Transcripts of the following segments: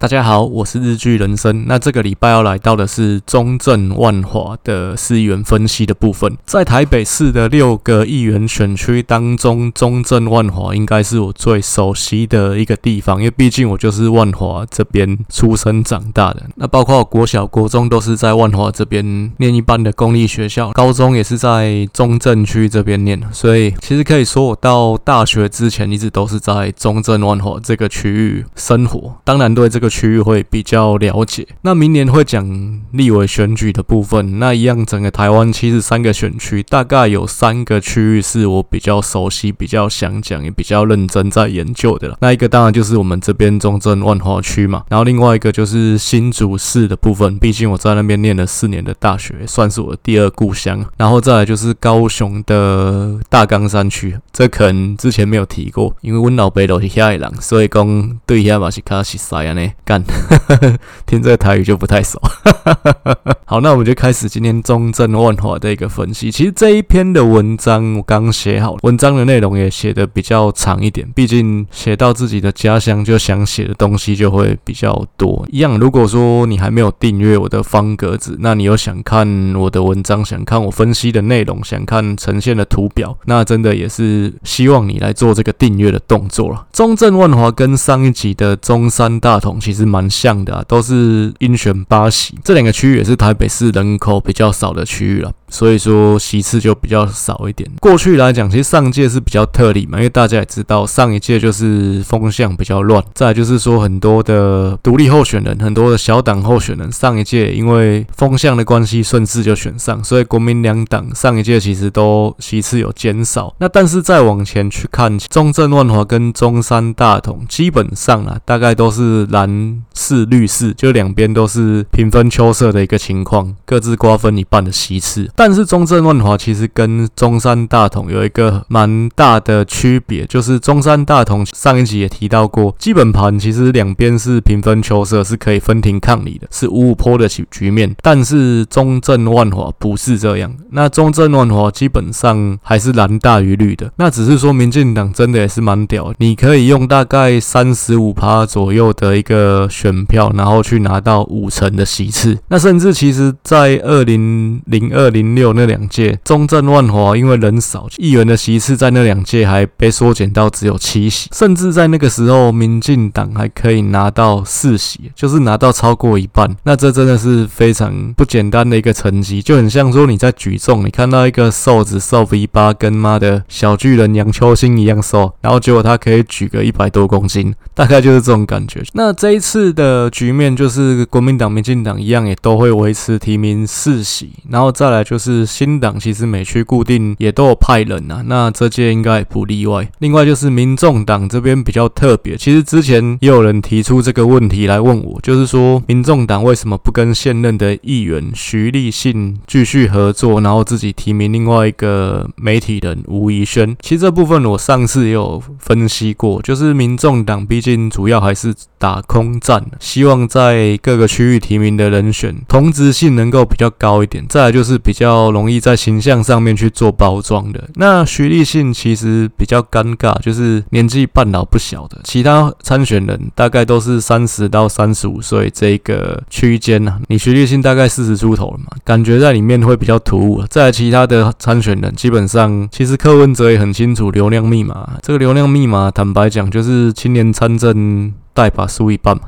大家好，我是日剧人生。那这个礼拜要来到的是中正万华的市议员分析的部分。在台北市的六个议员选区当中，中正万华应该是我最熟悉的一个地方，因为毕竟我就是万华这边出生长大的。那包括国小、国中都是在万华这边念一般的公立学校，高中也是在中正区这边念。所以其实可以说，我到大学之前一直都是在中正万华这个区域生活。当然，对这个。区域会比较了解。那明年会讲立委选举的部分，那一样整个台湾七十三个选区，大概有三个区域是我比较熟悉、比较想讲，也比较认真在研究的了。那一个当然就是我们这边中正万华区嘛，然后另外一个就是新竹市的部分，毕竟我在那边念了四年的大学，算是我的第二故乡。然后再来就是高雄的大冈山区，这可能之前没有提过，因为温老北都是遐的人，所以讲对遐嘛是较熟悉啊呢。干，听这个台语就不太熟。好，那我们就开始今天中正万华的一个分析。其实这一篇的文章我刚写好，文章的内容也写的比较长一点。毕竟写到自己的家乡，就想写的东西就会比较多。一样，如果说你还没有订阅我的方格子，那你有想看我的文章，想看我分析的内容，想看呈现的图表，那真的也是希望你来做这个订阅的动作了。中正万华跟上一集的中山大同其实是蛮像的啊，都是鹰选八喜，这两个区域也是台北市人口比较少的区域了。所以说席次就比较少一点。过去来讲，其实上届是比较特例嘛，因为大家也知道上一届就是风向比较乱。再就是说很多的独立候选人，很多的小党候选人，上一届因为风向的关系顺势就选上，所以国民两党上一届其实都席次有减少。那但是再往前去看，中正万华跟中山大同基本上啊，大概都是蓝四绿四，就两边都是平分秋色的一个情况，各自瓜分一半的席次。但是中正万华其实跟中山大同有一个蛮大的区别，就是中山大同上一集也提到过，基本盘其实两边是平分秋色，是可以分庭抗礼的，是五五坡的局局面。但是中正万华不是这样，那中正万华基本上还是蓝大于绿的。那只是说民进党真的也是蛮屌，你可以用大概三十五趴左右的一个选票，然后去拿到五成的席次。那甚至其实在二零零二零六那两届中正万华因为人少，议员的席次在那两届还被缩减到只有七席，甚至在那个时候，民进党还可以拿到四席，就是拿到超过一半。那这真的是非常不简单的一个成绩，就很像说你在举重，你看到一个瘦子瘦 V 八跟妈的小巨人杨秋兴一样瘦，然后结果他可以举个一百多公斤，大概就是这种感觉。那这一次的局面就是国民党、民进党一样，也都会维持提名四席，然后再来就。是新党其实每区固定也都有派人啊，那这届应该不例外。另外就是民众党这边比较特别，其实之前也有人提出这个问题来问我，就是说民众党为什么不跟现任的议员徐立信继续合作，然后自己提名另外一个媒体人吴怡轩？其实这部分我上次也有分析过，就是民众党毕竟主要还是打空战，希望在各个区域提名的人选同质性能够比较高一点。再来就是比较。比较容易在形象上面去做包装的。那徐立信其实比较尴尬，就是年纪半老不小的。其他参选人大概都是三十到三十五岁这个区间呐。你徐立信大概四十出头了嘛，感觉在里面会比较突兀。在其他的参选人，基本上其实柯文哲也很清楚流量密码。这个流量密码，坦白讲，就是青年参政。再把输一半，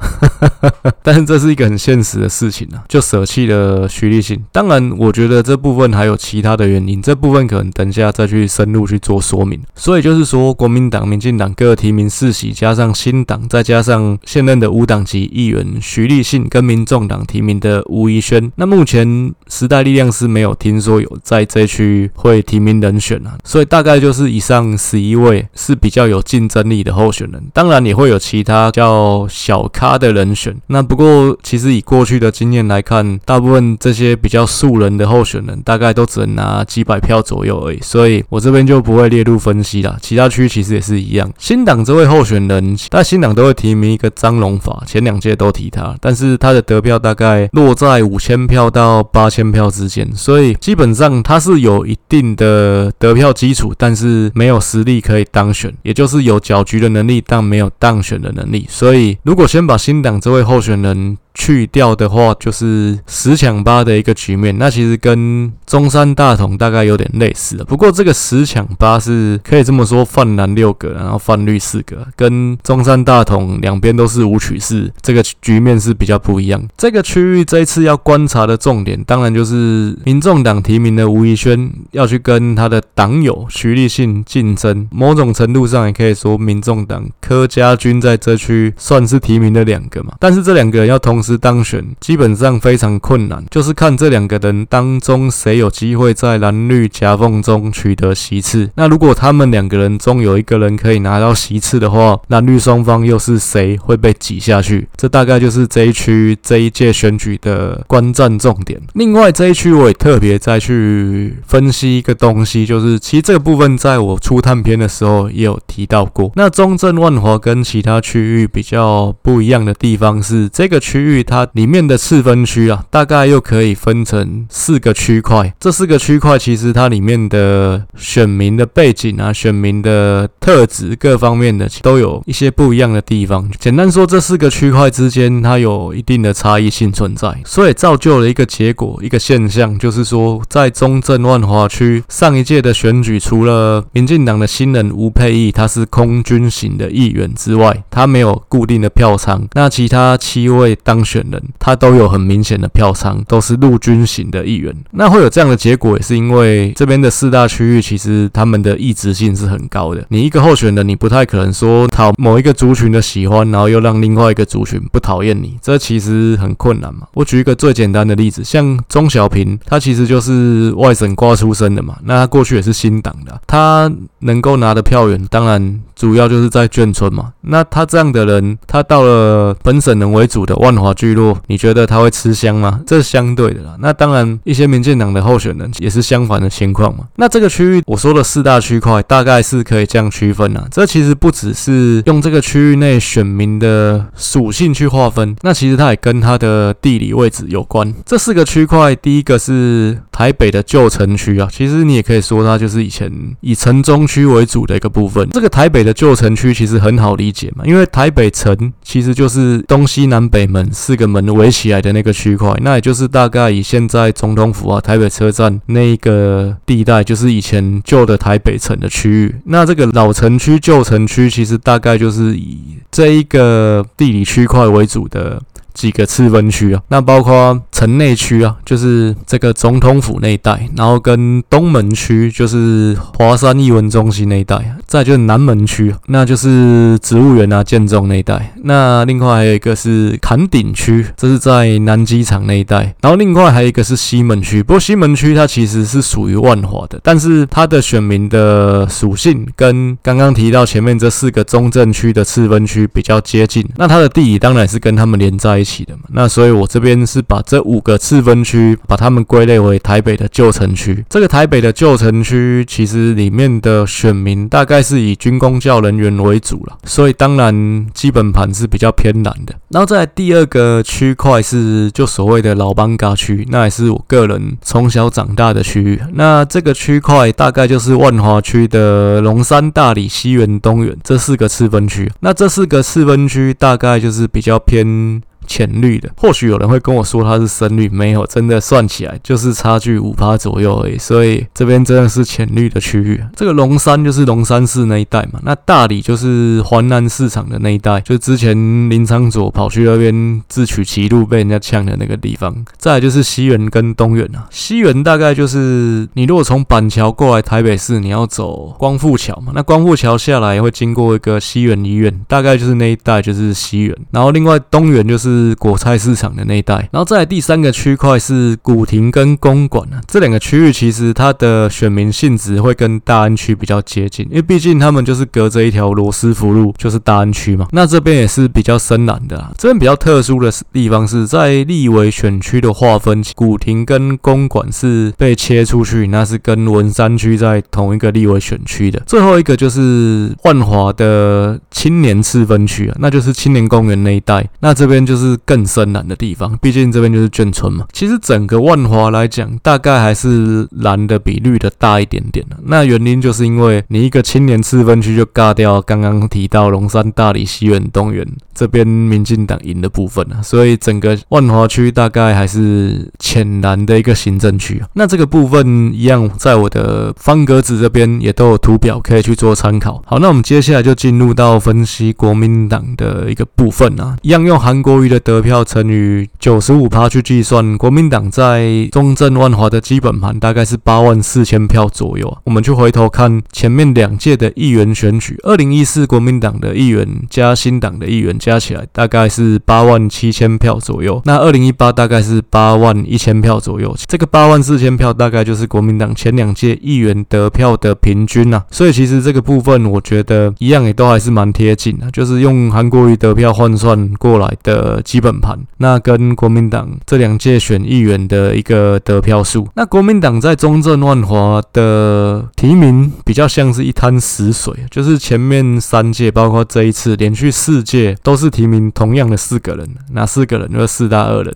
但是这是一个很现实的事情啊，就舍弃了徐立信。当然，我觉得这部分还有其他的原因，这部分可能等一下再去深入去做说明。所以就是说，国民党、民进党各提名四席，加上新党，再加上现任的无党籍议员徐立信跟民众党提名的吴怡轩，那目前时代力量是没有听说有在这区会提名人选啊，所以大概就是以上十一位是比较有竞争力的候选人。当然也会有其他叫。哦小咖的人选，那不过其实以过去的经验来看，大部分这些比较素人的候选人，大概都只能拿几百票左右而已，所以我这边就不会列入分析了。其他区其实也是一样。新党这位候选人，但新党都会提名一个张龙法，前两届都提他，但是他的得票大概落在五千票到八千票之间，所以基本上他是有一定的得票基础，但是没有实力可以当选，也就是有搅局的能力，但没有当选的能力，所以。所以如果先把新党这位候选人去掉的话，就是十抢八的一个局面。那其实跟中山大同大概有点类似的，不过这个十抢八是可以这么说，泛蓝六个，然后泛绿四个，跟中山大同两边都是五曲四，这个局面是比较不一样。这个区域这一次要观察的重点，当然就是民众党提名的吴怡轩要去跟他的党友徐立信竞争。某种程度上也可以说，民众党柯家军在这区算是提名的两个嘛，但是这两个人要同司当选，基本上非常困难，就是看这两个人当中谁有机会在蓝绿夹缝中取得席次。那如果他们两个人中有一个人可以拿到席次的话，蓝绿双方又是谁会被挤下去？这大概就是这一区这一届选举的观战重点。另外这一区我也特别再去分析一个东西，就是其实这个部分在我初探篇的时候也有提到过。那中正万华跟其他区域比较不一样的地方是，这个区域它里面的次分区啊，大概又可以分成四个区块。这四个区块其实它里面的选民的背景啊、选民的特质各方面的都有一些不一样的地方。简单说，这四个区块之间它有一定的差异性存在，所以造就了一个结果、一个现象，就是说在中正万华区上一届的选举，除了民进党的新人吴佩义他是空军型的议员之外，他没有固定的票仓。那其他七位当选人，他都有很明显的票仓，都是陆军型的议员。那会有这样的结果，也是因为这边的四大区域其实他们的异质性是很高的。你一个候选人，你不太可能说讨某一个族群的喜欢，然后又让另外一个族群不讨厌你，这其实很困难嘛。我举一个最简单的例子，像钟小平，他其实就是外省挂出身的嘛，那他过去也是新党的，他能够拿的票源，当然主要就是在眷村嘛。那他这样的人，他到了本省人为主的万华聚落，你觉得他会吃香吗？这是相对的啦。那当然，一些民进党的候选人也是相反的情况嘛。那这个区域我说的四大区块，大概是可以这样区分啊。这其实不只是用这个区域内选民的属性去划分，那其实它也跟它的地理位置有关。这四个区块，第一个是台北的旧城区啊，其实你也可以说它就是以前以城中区为主的一个部分。这个台北的旧城区其实很好理解嘛，因为台北城其实就是东西南北门四个门围起来的那个区块，那也就是大概以现在总统府啊、台北车站那一个地带，就是以前旧的台北城的区域。那这个老城区、旧城区，其实大概就是以这一个地理区块为主的。几个次分区啊，那包括城内区啊，就是这个总统府那一带，然后跟东门区就是华山艺文中心那一带，再就是南门区，那就是植物园啊、建中那一带。那另外还有一个是崁顶区，这是在南机场那一带。然后另外还有一个是西门区，不过西门区它其实是属于万华的，但是它的选民的属性跟刚刚提到前面这四个中正区的次分区比较接近。那它的地理当然是跟他们连在一起。起的嘛，那所以我这边是把这五个次分区，把它们归类为台北的旧城区。这个台北的旧城区，其实里面的选民大概是以军公教人员为主了，所以当然基本盘是比较偏蓝的。然后在第二个区块是就所谓的老艋舺区，那也是我个人从小长大的区域。那这个区块大概就是万华区的龙山、大理、西园、东园这四个次分区。那这四个次分区大概就是比较偏。浅绿的，或许有人会跟我说它是深绿，没有，真的算起来就是差距五趴左右而已。所以这边真的是浅绿的区域。这个龙山就是龙山寺那一带嘛，那大里就是环南市场的那一带，就之前林昌佐跑去那边自取其辱被人家呛的那个地方。再就是西园跟东园啊，西园大概就是你如果从板桥过来台北市，你要走光复桥嘛，那光复桥下来会经过一个西园医院，大概就是那一带就是西园。然后另外东园就是。是果菜市场的那一带，然后再来第三个区块是古亭跟公馆啊，这两个区域其实它的选民性质会跟大安区比较接近，因为毕竟他们就是隔着一条罗斯福路，就是大安区嘛。那这边也是比较深蓝的啊，这边比较特殊的地方是在立委选区的划分，古亭跟公馆是被切出去，那是跟文山区在同一个立委选区的。最后一个就是万华的青年次分区啊，那就是青年公园那一带，那这边就是。是更深蓝的地方，毕竟这边就是眷村嘛。其实整个万华来讲，大概还是蓝的比绿的大一点点。那原因就是因为你一个青年次分区就尬掉刚刚提到龙山、大理、西园、东园这边民进党赢的部分啊，所以整个万华区大概还是浅蓝的一个行政区。那这个部分一样，在我的方格子这边也都有图表可以去做参考。好，那我们接下来就进入到分析国民党的一个部分啊，一样用韩国瑜的得票乘以九十五趴去计算，国民党在中正万华的基本盘大概是八万四千票左右。我们就回头看前面两届的议员选举，二零一四国民党的议员加新党的议员加起来大概是八万七千票左右，那二零一八大概是八万一千票左右，这个八万四千票大概就是国民党前两届议员得票的平均啊，所以其实这个部分我觉得一样也都还是蛮贴近的，就是用韩国瑜得票换算过来的基本盘，那跟国民党这两届选议员的一个得票数，那国民党在中正万华的提名比较像是一滩死水，就是前面三届包括这一次连续四届都是提名同样的四个人，那四个人？就是四大恶人，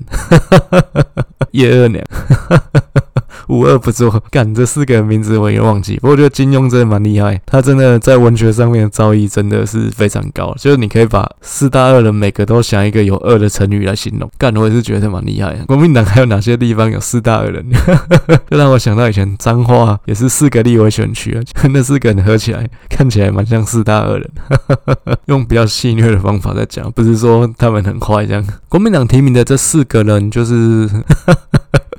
叶二娘。无恶不作，干这四个名字我也忘记。不过我觉得金庸真的蛮厉害，他真的在文学上面的造诣真的是非常高。就是你可以把四大恶人每个都想一个有恶的成语来形容，干我也是觉得蛮厉害。国民党还有哪些地方有四大恶人？就让我想到以前彰化也是四个立委选区啊，那四个人合起来看起来蛮像四大恶人。用比较戏谑的方法在讲，不是说他们很坏这样。国民党提名的这四个人就是。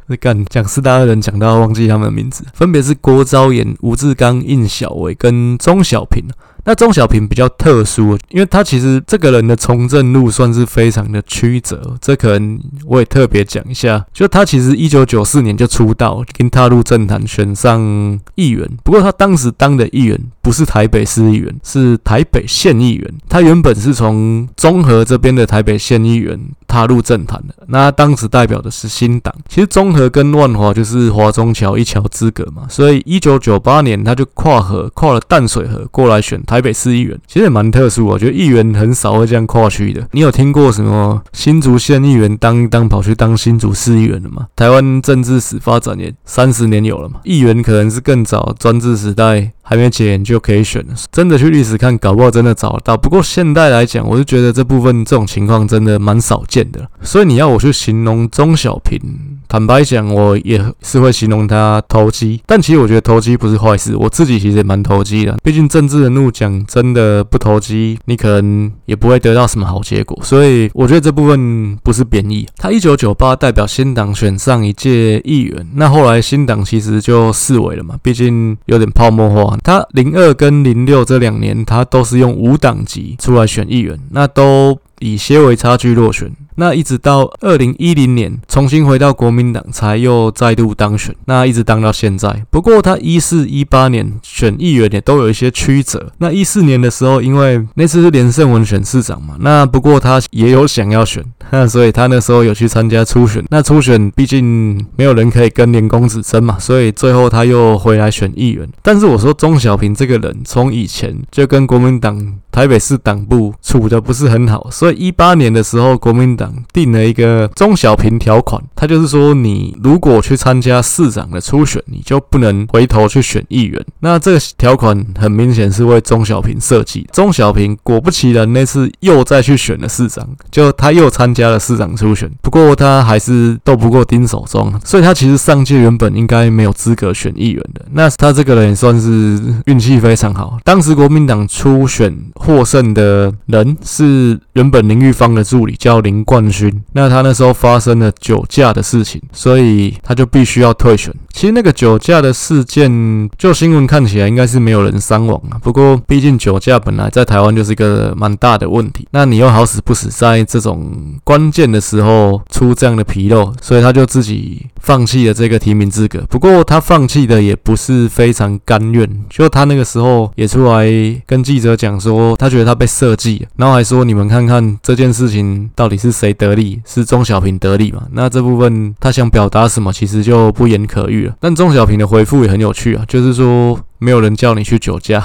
是干讲四大恶人，讲到忘记他们的名字，分别是郭昭岩、吴志刚、应晓薇跟钟小平。那钟小平比较特殊，因为他其实这个人的从政路算是非常的曲折，这可能我也特别讲一下。就他其实一九九四年就出道，跟踏入政坛，选上议员。不过他当时当的议员不是台北市议员，是台北县议员。他原本是从中和这边的台北县议员踏入政坛的。那当时代表的是新党。其实中和跟万华就是华中桥一桥之隔嘛，所以一九九八年他就跨河，跨了淡水河过来选台。北市议员其实也蛮特殊，我觉得议员很少会这样跨区的。你有听过什么新竹县议员当当跑去当新竹市议员的吗？台湾政治史发展也三十年有了嘛，议员可能是更早专制时代。还没解严就可以选了，真的去历史看，搞不好真的找得到。不过现代来讲，我是觉得这部分这种情况真的蛮少见的。所以你要我去形容中小平，坦白讲，我也是会形容他投机。但其实我觉得投机不是坏事，我自己其实也蛮投机的。毕竟政治人物讲真的不投机，你可能也不会得到什么好结果。所以我觉得这部分不是贬义。他一九九八代表新党选上一届议员，那后来新党其实就式微了嘛，毕竟有点泡沫化。他零二跟零六这两年，他都是用无党籍出来选议员，那都以些微差距落选。那一直到二零一零年重新回到国民党，才又再度当选。那一直当到现在。不过他一四一八年选议员也都有一些曲折。那一四年的时候，因为那次是连胜文选市长嘛，那不过他也有想要选，那 所以他那时候有去参加初选。那初选毕竟没有人可以跟连公子争嘛，所以最后他又回来选议员。但是我说钟小平这个人，从以前就跟国民党台北市党部处的不是很好，所以一八年的时候，国民党。定了一个钟小平条款，他就是说，你如果去参加市长的初选，你就不能回头去选议员。那这个条款很明显是为钟小平设计。钟小平果不其然，那次又再去选了市长，就他又参加了市长初选，不过他还是斗不过丁守中，所以他其实上届原本应该没有资格选议员的。那他这个人也算是运气非常好。当时国民党初选获胜的人是原本林玉芳的助理，叫林冠。冠军，那他那时候发生了酒驾的事情，所以他就必须要退选。其实那个酒驾的事件，就新闻看起来应该是没有人伤亡啊。不过毕竟酒驾本来在台湾就是一个蛮大的问题，那你又好死不死在这种关键的时候出这样的纰漏，所以他就自己放弃了这个提名资格。不过他放弃的也不是非常甘愿，就他那个时候也出来跟记者讲说，他觉得他被设计，然后还说你们看看这件事情到底是谁。得利？是钟小平得利嘛？那这部分他想表达什么，其实就不言可喻但钟小平的回复也很有趣啊，就是说。没有人叫你去酒驾，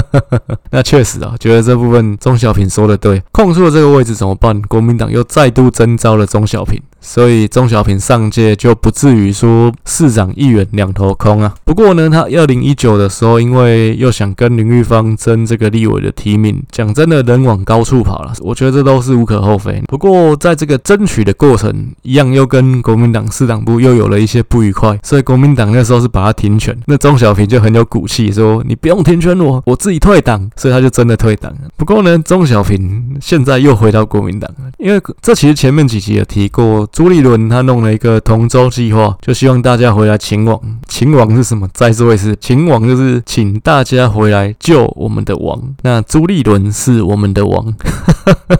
那确实啊，觉得这部分钟小平说的对。空出了这个位置怎么办？国民党又再度征召了钟小平，所以钟小平上届就不至于说市长、议员两头空啊。不过呢，他二零一九的时候，因为又想跟林玉芳争这个立委的提名，讲真的，人往高处跑了，我觉得这都是无可厚非。不过在这个争取的过程，一样又跟国民党市党部又有了一些不愉快，所以国民党那时候是把他停权，那钟小平就很有骨气说：“你不用停权我，我自己退党。”所以他就真的退党了。不过呢，钟小平现在又回到国民党了，因为这其实前面几集有提过，朱立伦他弄了一个同舟计划，就希望大家回来勤王。勤王是什么？再说一次，勤王就是请大家回来救我们的王。那朱立伦是我们的王。哈哈哈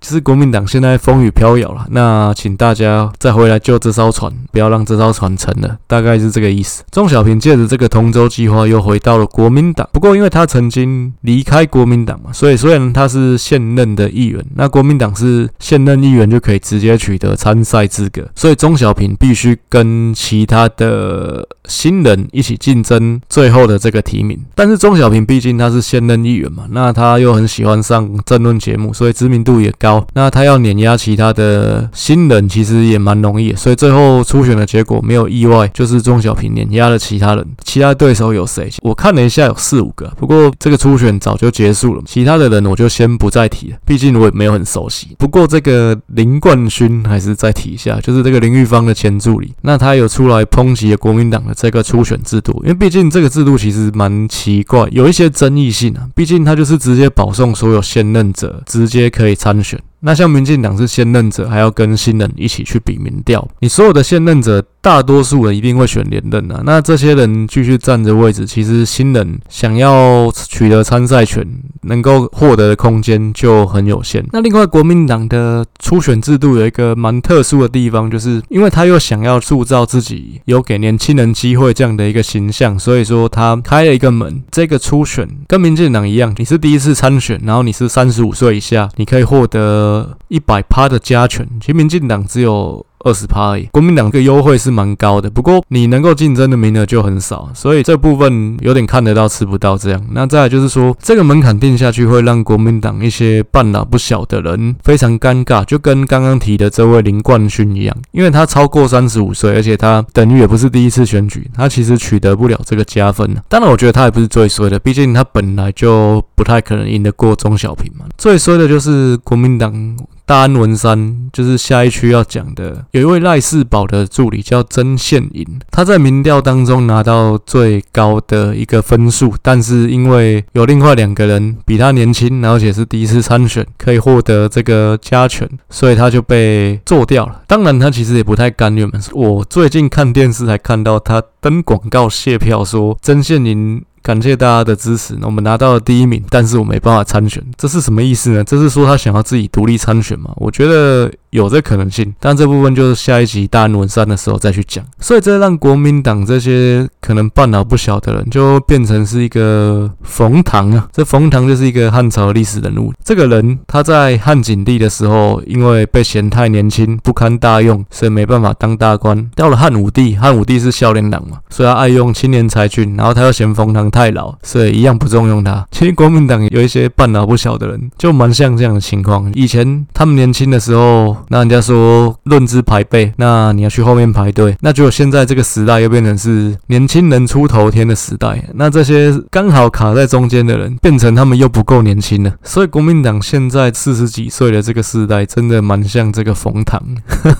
就是国民党现在风雨飘摇了，那请大家再回来救这艘船，不要让这艘船沉了，大概是这个意思。钟小平借着这个同舟计划又回到了国民党，不过因为他曾经离开国民党嘛，所以虽然他是现任的议员，那国民党是现任议员就可以直接取得参赛资格，所以钟小平必须跟其他的新人一起竞争最后的这个提名。但是钟小平毕竟他是现任议员嘛，那他又很喜欢上政论节目，所以知名度也高。那他要碾压其他的新人，其实也蛮容易，所以最后初选的结果没有意外，就是钟小平碾压了其他人。其他对手有谁？我看了一下，有四五个。不过这个初选早就结束了，其他的人我就先不再提了，毕竟我也没有很熟悉。不过这个林冠勋还是再提一下，就是这个林玉芳的前助理，那他有出来抨击国民党的这个初选制度，因为毕竟这个制度其实蛮奇怪，有一些争议性啊。毕竟他就是直接保送所有现任者，直接可以参选。it. 那像民进党是现任者，还要跟新人一起去比民调，你所有的现任者。大多数人一定会选连任啊，那这些人继续占着位置，其实新人想要取得参赛权，能够获得的空间就很有限。那另外，国民党的初选制度有一个蛮特殊的地方，就是因为他又想要塑造自己有给年轻人机会这样的一个形象，所以说他开了一个门，这个初选跟民进党一样，你是第一次参选，然后你是三十五岁以下，你可以获得一百趴的加权，其实民进党只有。二十趴而已，国民党这个优惠是蛮高的，不过你能够竞争的名额就很少，所以这部分有点看得到吃不到这样。那再来就是说，这个门槛定下去会让国民党一些半老不小的人非常尴尬，就跟刚刚提的这位林冠勋一样，因为他超过三十五岁，而且他等于也不是第一次选举，他其实取得不了这个加分。当然，我觉得他也不是最衰的，毕竟他本来就不太可能赢得过钟小平嘛。最衰的就是国民党。大安文山就是下一区要讲的，有一位赖士宝的助理叫曾宪颖，他在民调当中拿到最高的一个分数，但是因为有另外两个人比他年轻，而且是第一次参选，可以获得这个加权，所以他就被做掉了。当然，他其实也不太甘愿。我最近看电视才看到他登广告谢票，说曾宪颖。感谢大家的支持，我们拿到了第一名，但是我没办法参选，这是什么意思呢？这是说他想要自己独立参选吗？我觉得。有这可能性，但这部分就是下一集大安文山的时候再去讲。所以这让国民党这些可能半老不小的人，就变成是一个冯唐啊。这冯唐就是一个汉朝历史人物。这个人他在汉景帝的时候，因为被嫌太年轻，不堪大用，所以没办法当大官。到了汉武帝，汉武帝是孝廉党嘛，所以他爱用青年才俊。然后他又嫌冯唐太老，所以一样不重用他。其实国民党有一些半老不小的人，就蛮像这样的情况。以前他们年轻的时候。那人家说论资排辈，那你要去后面排队。那就现在这个时代又变成是年轻人出头天的时代。那这些刚好卡在中间的人，变成他们又不够年轻了。所以国民党现在四十几岁的这个时代，真的蛮像这个冯唐。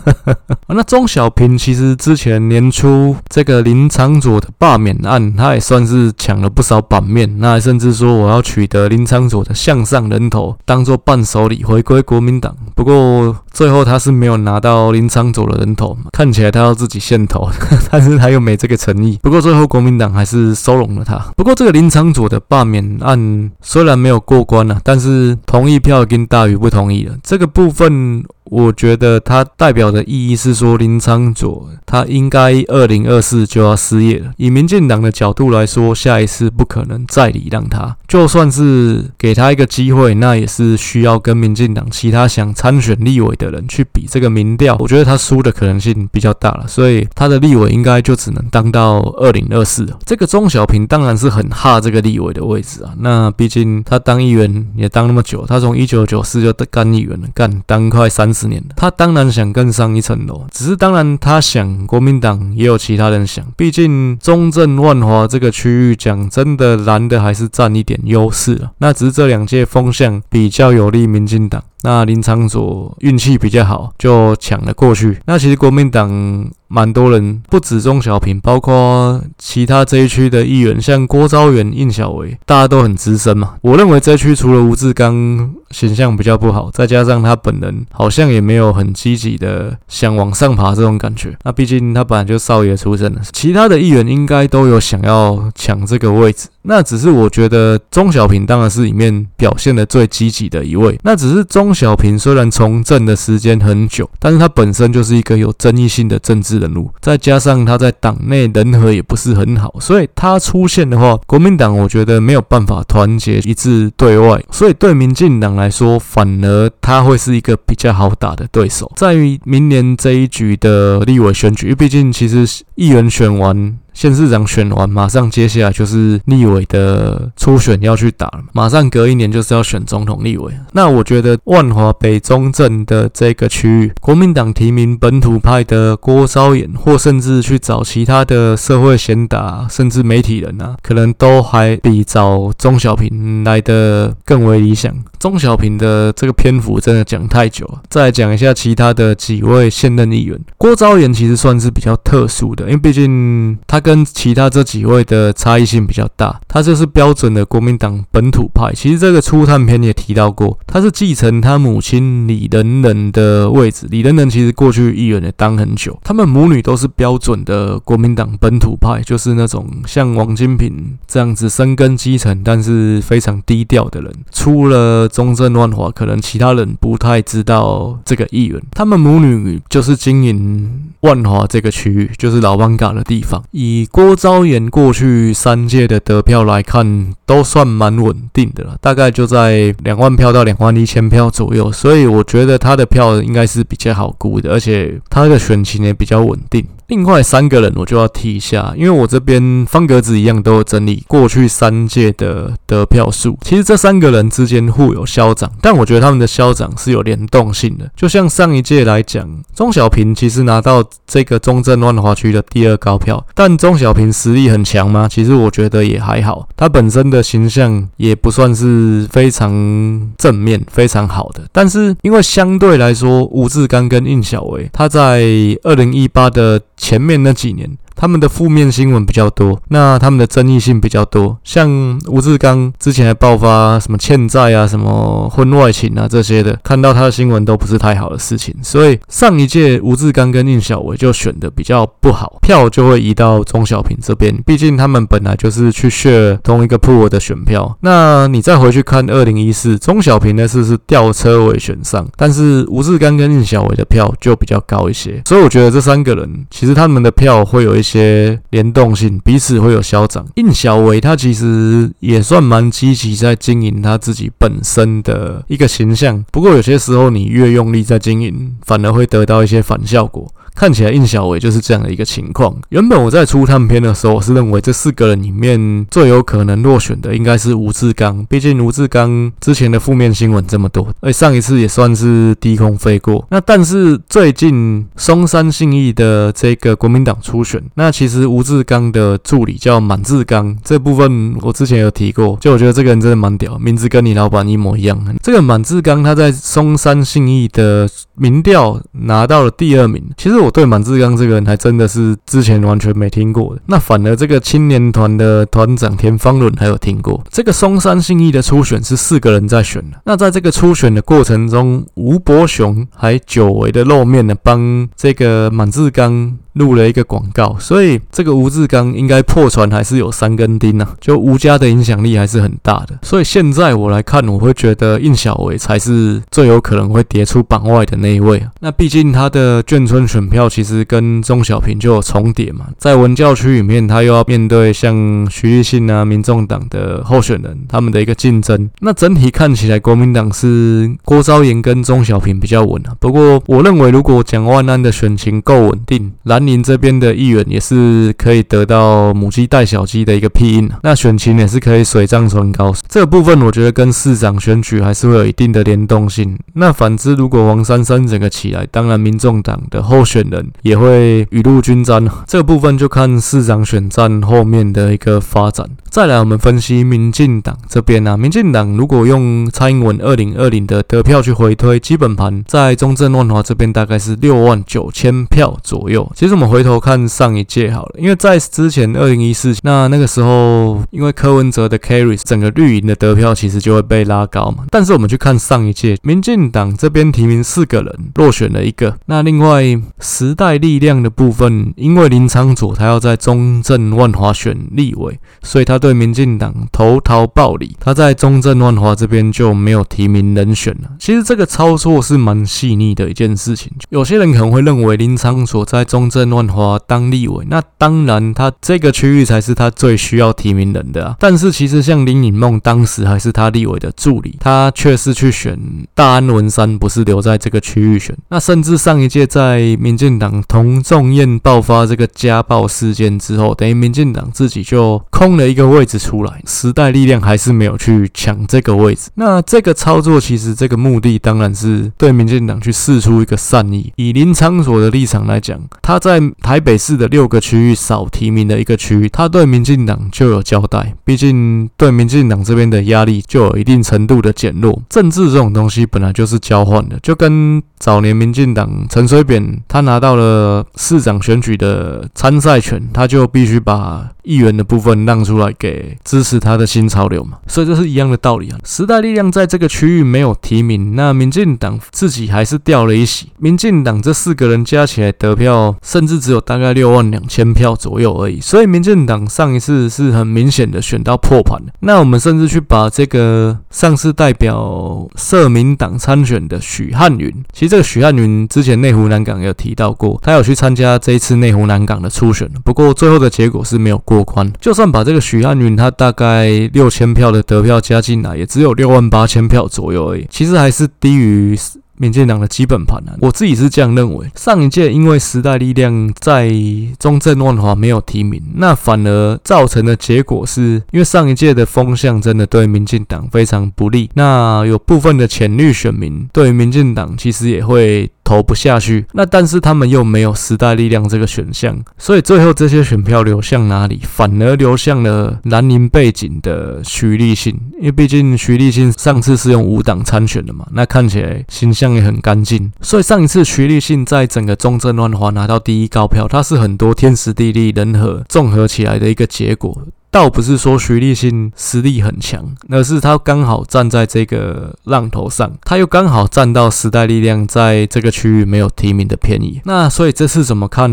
那钟小平其实之前年初这个林昶佐的罢免案，他也算是抢了不少版面。那甚至说我要取得林昶佐的向上人头，当做伴手礼回归国民党。不过最后。他是没有拿到林昶佐的人头，看起来他要自己献头，但是他又没这个诚意。不过最后国民党还是收拢了他。不过这个林昶佐的罢免案虽然没有过关了，但是同意票已经大于不同意了。这个部分。我觉得它代表的意义是说，林昌佐他应该二零二四就要失业了。以民进党的角度来说，下一次不可能再礼让他，就算是给他一个机会，那也是需要跟民进党其他想参选立委的人去比这个民调。我觉得他输的可能性比较大了，所以他的立委应该就只能当到二零二四。这个钟小平当然是很哈这个立委的位置啊，那毕竟他当议员也当那么久，他从一九九四就干议员了，干当快三十年了，他当然想更上一层楼。只是当然他想，国民党也有其他人想，毕竟中正万华这个区域讲真的蓝的还是占一点优势了。那只是这两届风向比较有利民进党。那林昶佐运气比较好，就抢了过去。那其实国民党蛮多人，不止钟小平，包括其他这一区的议员，像郭昭元、应小维，大家都很资深嘛。我认为这区除了吴志刚形象比较不好，再加上他本人好像也没有很积极的想往上爬这种感觉。那毕竟他本来就少爷出身的，其他的议员应该都有想要抢这个位置。那只是我觉得钟小平当然是里面表现的最积极的一位。那只是钟小平虽然从政的时间很久，但是他本身就是一个有争议性的政治人物，再加上他在党内人和也不是很好，所以他出现的话，国民党我觉得没有办法团结一致对外，所以对民进党来说，反而他会是一个比较好打的对手。在于明年这一局的立委选举，毕竟其实议员选完。县市长选完，马上接下来就是立委的初选要去打了，马上隔一年就是要选总统、立委。那我觉得万华北中正的这个区域，国民党提名本土派的郭昭岩，或甚至去找其他的社会贤达，甚至媒体人啊，可能都还比找钟小平来的更为理想。钟小平的这个篇幅真的讲太久了，再讲一下其他的几位现任议员。郭昭岩其实算是比较特殊的，因为毕竟他跟其他这几位的差异性比较大，他就是标准的国民党本土派。其实这个初探篇也提到过，他是继承他母亲李仁仁的位置。李仁仁其实过去议员也当很久，他们母女都是标准的国民党本土派，就是那种像王金平这样子深耕基层，但是非常低调的人。出了中正万华，可能其他人不太知道这个议员。他们母女就是经营万华这个区域，就是老艋舺的地方。以以郭昭言过去三届的得票来看，都算蛮稳定的了，大概就在两万票到两万一千票左右。所以我觉得他的票应该是比较好估的，而且他的选情也比较稳定。另外三个人我就要提一下，因为我这边方格子一样都有整理过去三届的得票数。其实这三个人之间互有消长，但我觉得他们的消长是有联动性的。就像上一届来讲，钟小平其实拿到这个中正万华区的第二高票，但钟小平实力很强吗？其实我觉得也还好，他本身的形象也不算是非常正面、非常好的。但是因为相对来说，吴志刚跟应晓薇他在二零一八的前面那几年。他们的负面新闻比较多，那他们的争议性比较多，像吴志刚之前还爆发什么欠债啊、什么婚外情啊这些的，看到他的新闻都不是太好的事情，所以上一届吴志刚跟应晓薇就选的比较不好，票就会移到钟小平这边，毕竟他们本来就是去 share 同一个 pool 的选票。那你再回去看二零一四，钟小平呢是是吊车尾选上，但是吴志刚跟应晓薇的票就比较高一些，所以我觉得这三个人其实他们的票会有一些。些联动性，彼此会有消长。应小薇他其实也算蛮积极在经营他自己本身的一个形象，不过有些时候你越用力在经营，反而会得到一些反效果。看起来印小维就是这样的一个情况。原本我在初探篇的时候，我是认为这四个人里面最有可能落选的应该是吴志刚，毕竟吴志刚之前的负面新闻这么多，而上一次也算是低空飞过。那但是最近松山信义的这个国民党初选，那其实吴志刚的助理叫满志刚，这部分我之前有提过，就我觉得这个人真的蛮屌，名字跟你老板一模一样。这个满志刚他在松山信义的民调拿到了第二名，其实我。对满志刚这个人还真的是之前完全没听过的，那反而这个青年团的团长田方伦还有听过。这个松山信义的初选是四个人在选的，那在这个初选的过程中，吴伯雄还久违的露面的，帮这个满志刚。录了一个广告，所以这个吴志刚应该破船还是有三根钉啊，就吴家的影响力还是很大的。所以现在我来看，我会觉得应小维才是最有可能会跌出榜外的那一位啊。那毕竟他的眷村选票其实跟钟小平就有重叠嘛，在文教区里面，他又要面对像徐立信啊、民众党的候选人他们的一个竞争。那整体看起来，国民党是郭昭言跟钟小平比较稳啊。不过我认为，如果蒋万安的选情够稳定，蓝这边的议员也是可以得到母鸡带小鸡的一个庇荫。那选情也是可以水涨船高。这个部分我觉得跟市长选举还是会有一定的联动性。那反之，如果黄珊珊整个起来，当然民众党的候选人也会雨露均沾。这部分就看市长选战后面的一个发展。再来，我们分析民进党这边啊，民进党如果用蔡英文二零二零的得票去回推，基本盘在中正万华这边大概是六万九千票左右。其实我们回头看上一届好了，因为在之前二零一四那那个时候，因为柯文哲的 carry，整个绿营的得票其实就会被拉高嘛。但是我们去看上一届，民进党这边提名四个人，落选了一个。那另外时代力量的部分，因为林昶佐他要在中正万华选立委，所以他。对民进党投桃报李，他在中正万华这边就没有提名人选了。其实这个操作是蛮细腻的一件事情。有些人可能会认为林昶佐在中正万华当立委，那当然他这个区域才是他最需要提名人的啊。但是其实像林颖梦当时还是他立委的助理，他却是去选大安文山，不是留在这个区域选。那甚至上一届在民进党同众宴爆发这个家暴事件之后，等于民进党自己就空了一个。位置出来，时代力量还是没有去抢这个位置。那这个操作其实这个目的当然是对民进党去试出一个善意。以林昌所的立场来讲，他在在台北市的六个区域少提名的一个区域，他对民进党就有交代。毕竟对民进党这边的压力就有一定程度的减弱。政治这种东西本来就是交换的，就跟早年民进党陈水扁他拿到了市长选举的参赛权，他就必须把议员的部分让出来给支持他的新潮流嘛，所以这是一样的道理啊。时代力量在这个区域没有提名，那民进党自己还是掉了一席。民进党这四个人加起来得票，甚至只有大概六万两千票左右而已。所以民进党上一次是很明显的选到破盘的。那我们甚至去把这个上次代表社民党参选的许汉云，其实这个许汉云之前内湖南港有提到过，他有去参加这一次内湖南港的初选，不过最后的结果是没有过。宽，就算把这个许汉云他大概六千票的得票加进来，也只有六万八千票左右而已，其实还是低于。民进党的基本盘啊，我自己是这样认为。上一届因为时代力量在中正万华没有提名，那反而造成的结果是，因为上一届的风向真的对民进党非常不利，那有部分的浅绿选民对民进党其实也会投不下去。那但是他们又没有时代力量这个选项，所以最后这些选票流向哪里？反而流向了蓝营背景的徐立信，因为毕竟徐立信上次是用无党参选的嘛，那看起来形象。也很干净，所以上一次徐立信在整个中正乱华拿到第一高票，他是很多天时地利人和综合起来的一个结果。倒不是说徐立信实力很强，而是他刚好站在这个浪头上，他又刚好站到时代力量在这个区域没有提名的便宜。那所以这次怎么看？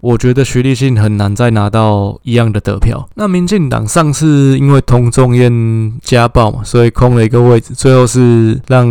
我觉得徐立信很难再拿到一样的得票。那民进党上次因为童仲彦家暴嘛，所以空了一个位置，最后是让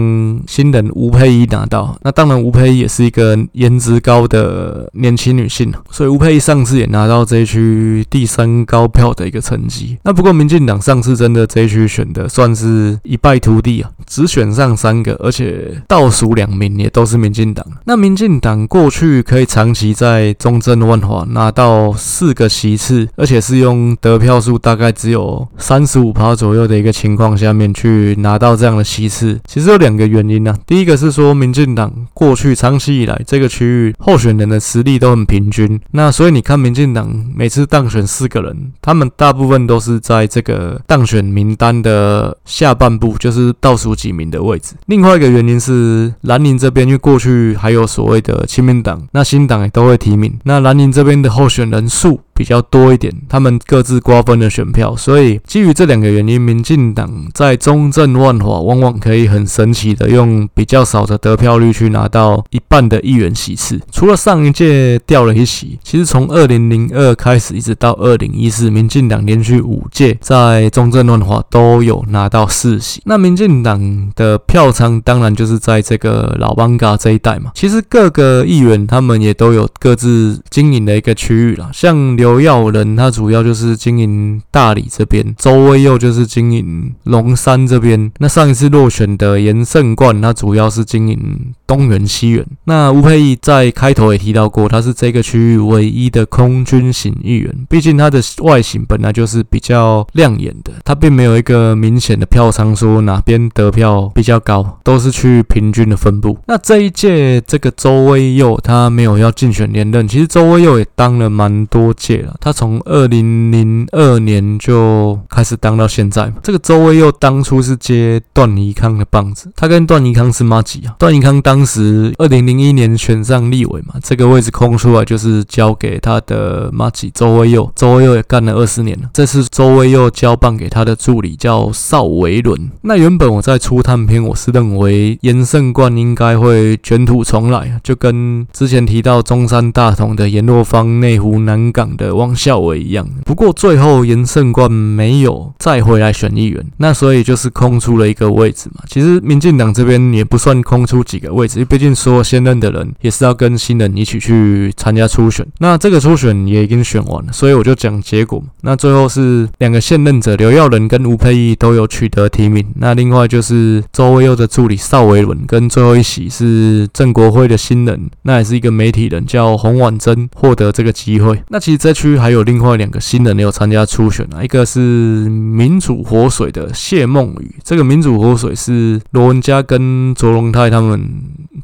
新人吴佩仪拿到。那当然吴佩仪也是一个颜值高的年轻女性，所以吴佩仪上次也拿到这一区第三高票的一个成绩。那不过民进党上次真的这一区选的算是一败涂地啊，只选上三个，而且倒数两名也都是民进党。那民进党过去可以长期在中正万华拿到四个席次，而且是用得票数大概只有三十五趴左右的一个情况下面去拿到这样的席次，其实有两个原因、啊。第一个是说民进党过去长期以来这个区域候选人的实力都很平均，那所以你看民进党每次当选四个人，他们大部分。部分都是在这个当选名单的下半部，就是倒数几名的位置。另外一个原因是兰陵这边，因为过去还有所谓的亲民党，那新党也都会提名。那兰陵这边的候选人数。比较多一点，他们各自瓜分的选票，所以基于这两个原因，民进党在中正万华往往可以很神奇的用比较少的得票率去拿到一半的议员席次。除了上一届掉了一席，其实从二零零二开始一直到二零一四，民进党连续五届在中正万华都有拿到四席。那民进党的票仓当然就是在这个老邦嘎这一带嘛。其实各个议员他们也都有各自经营的一个区域啦，像刘刘耀仁他主要就是经营大理这边，周威佑就是经营龙山这边。那上一次落选的严胜冠，他主要是经营东园西园。那吴沛忆在开头也提到过，他是这个区域唯一的空军型议员，毕竟他的外形本来就是比较亮眼的，他并没有一个明显的票仓，说哪边得票比较高，都是去平均的分布。那这一届这个周威佑他没有要竞选连任，其实周威佑也当了蛮多届了，他从二零零二年就开始当到现在。这个周威佑当初是接段宜康的棒子，他跟段宜康是麻吉啊。段宜康当时二零零一年选上立委嘛，这个位置空出来就是交给他的麻吉周威佑，周威佑也干了二十年了。这次周威佑交棒给他的助理叫邵维伦。那原本我在初探篇我是认为颜胜冠应该会卷土重来，就跟之前提到中山大同的颜若芳、内湖南港的汪孝伟一样。不过最后严胜冠没有再回来选议员，那所以就是空出了一个位置嘛。其实民进党这边也不算空出几个位置，毕竟说现任的人也是要跟新人一起去参加初选。那这个初选也已经选完了，所以我就讲结果嘛。那最后是两个现任者刘耀仁跟吴沛忆都有取得提名。那另外就是周威佑的助理邵维伦跟最后一席是郑国辉的新人，那也是一个媒体人叫洪婉珍获得这个机会。那其实这区还有另外两个新人也有参加初选啊，一个是民主活水的谢梦雨，这个民主活水是罗文嘉跟卓荣泰他们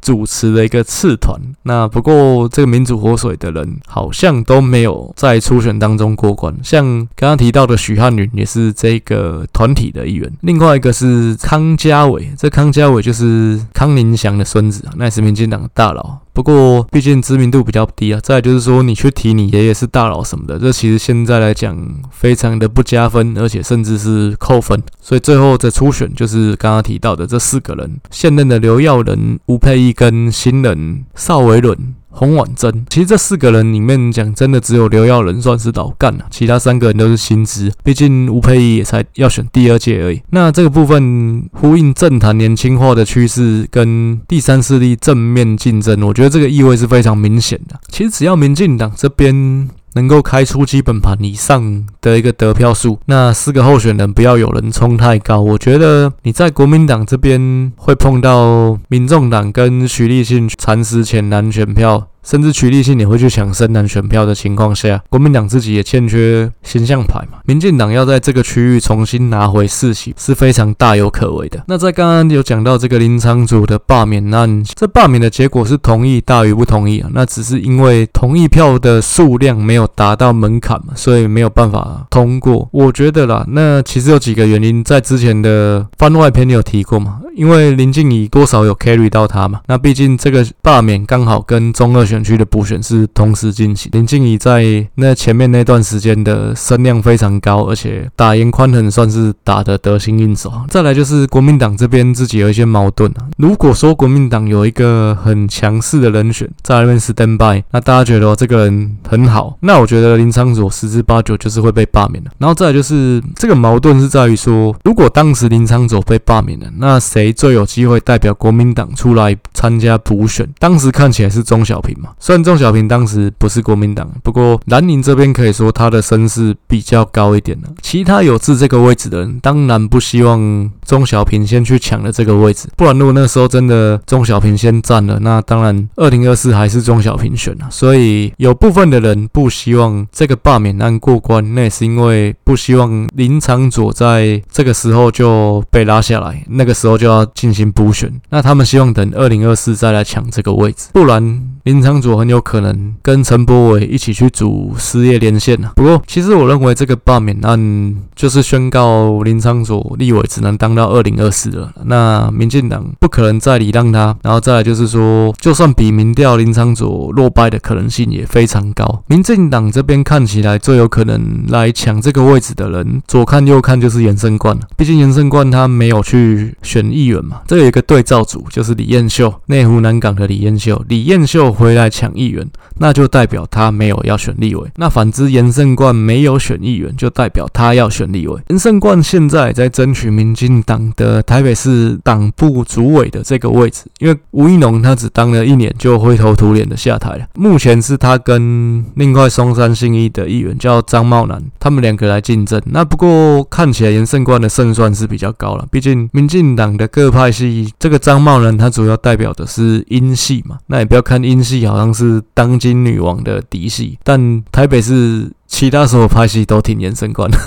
主持的一个次团。那不过这个民主活水的人好像都没有在初选当中过关，像刚刚提到的许汉云也是这个团体的一员。另外一个是康家伟，这康家伟就是康宁祥的孙子，那也是民进党的大佬。不过，毕竟知名度比较低啊。再就是说，你去提你爷爷是大佬什么的，这其实现在来讲非常的不加分，而且甚至是扣分。所以最后的初选就是刚刚提到的这四个人：现任的刘耀仁、吴佩义跟新人邵维伦。洪婉珍，其实这四个人里面讲真的，只有刘耀仁算是老干了，其他三个人都是新知。毕竟吴佩仪也才要选第二届而已。那这个部分呼应政坛年轻化的趋势跟第三势力正面竞争，我觉得这个意味是非常明显的。其实只要民进党这边。能够开出基本盘以上的一个得票数，那四个候选人不要有人冲太高。我觉得你在国民党这边会碰到民众党跟徐立信蚕食前男选票。甚至徐立信也会去抢深蓝选票的情况下，国民党自己也欠缺形象牌嘛。民进党要在这个区域重新拿回四席是非常大有可为的。那在刚刚有讲到这个林昶佐的罢免案，这罢免的结果是同意大于不同意啊。那只是因为同意票的数量没有达到门槛嘛，所以没有办法通过。我觉得啦，那其实有几个原因，在之前的番外篇有提过嘛。因为林静仪多少有 carry 到他嘛，那毕竟这个罢免刚好跟中二选选区的补选是同时进行。林静仪在那前面那段时间的声量非常高，而且打赢宽恒算是打得得心应手。再来就是国民党这边自己有一些矛盾啊。如果说国民党有一个很强势的人选在那边 stand by，那大家觉得这个人很好，那我觉得林昌佐十之八九就是会被罢免的。然后再来就是这个矛盾是在于说，如果当时林昌佐被罢免了，那谁？最有机会代表国民党出来参加补选？当时看起来是钟小平虽然钟小平当时不是国民党，不过南宁这边可以说他的声势比较高一点了。其他有志这个位置的人，当然不希望钟小平先去抢了这个位置。不然如果那时候真的钟小平先占了，那当然二零二四还是钟小平选了。所以有部分的人不希望这个罢免案过关，那也是因为不希望林昶佐在这个时候就被拉下来，那个时候就要。进行补选，那他们希望等二零二四再来抢这个位置，不然林昶佐很有可能跟陈柏伟一起去组失业连线啊。不过，其实我认为这个罢免案就是宣告林昶佐立委只能当到二零二四了。那民进党不可能再礼让他，然后再来就是说，就算比民调林昶佐落败的可能性也非常高。民进党这边看起来最有可能来抢这个位置的人，左看右看就是严胜冠。毕竟严胜冠他没有去选议员嘛，这有一个对照组，就是李彦秀，内湖南港的李彦秀，李彦秀回来抢议员，那就代表他没有要选立委。那反之，严胜冠没有选议员，就代表他要选立委。严胜冠现在在争取民进党的台北市党部主委的这个位置，因为吴怡农他只当了一年就灰头土脸的下台了。目前是他跟另外松山信义的议员叫张茂南，他们两个来竞争。那不过看起来严胜冠的胜算是比较高了，毕竟民进党的各派系，这个张茂南他主要代表的是英系嘛。那也不要看英系好像是当今女王的嫡系，但台北市其他所有派系都挺严胜冠的。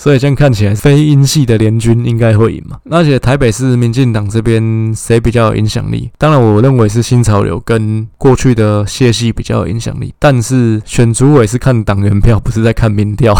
所以这样看起来，非英系的联军应该会赢嘛？而且台北市民进党这边谁比较有影响力？当然，我认为是新潮流跟过去的谢系比较有影响力。但是选主委是看党员票，不是在看民调。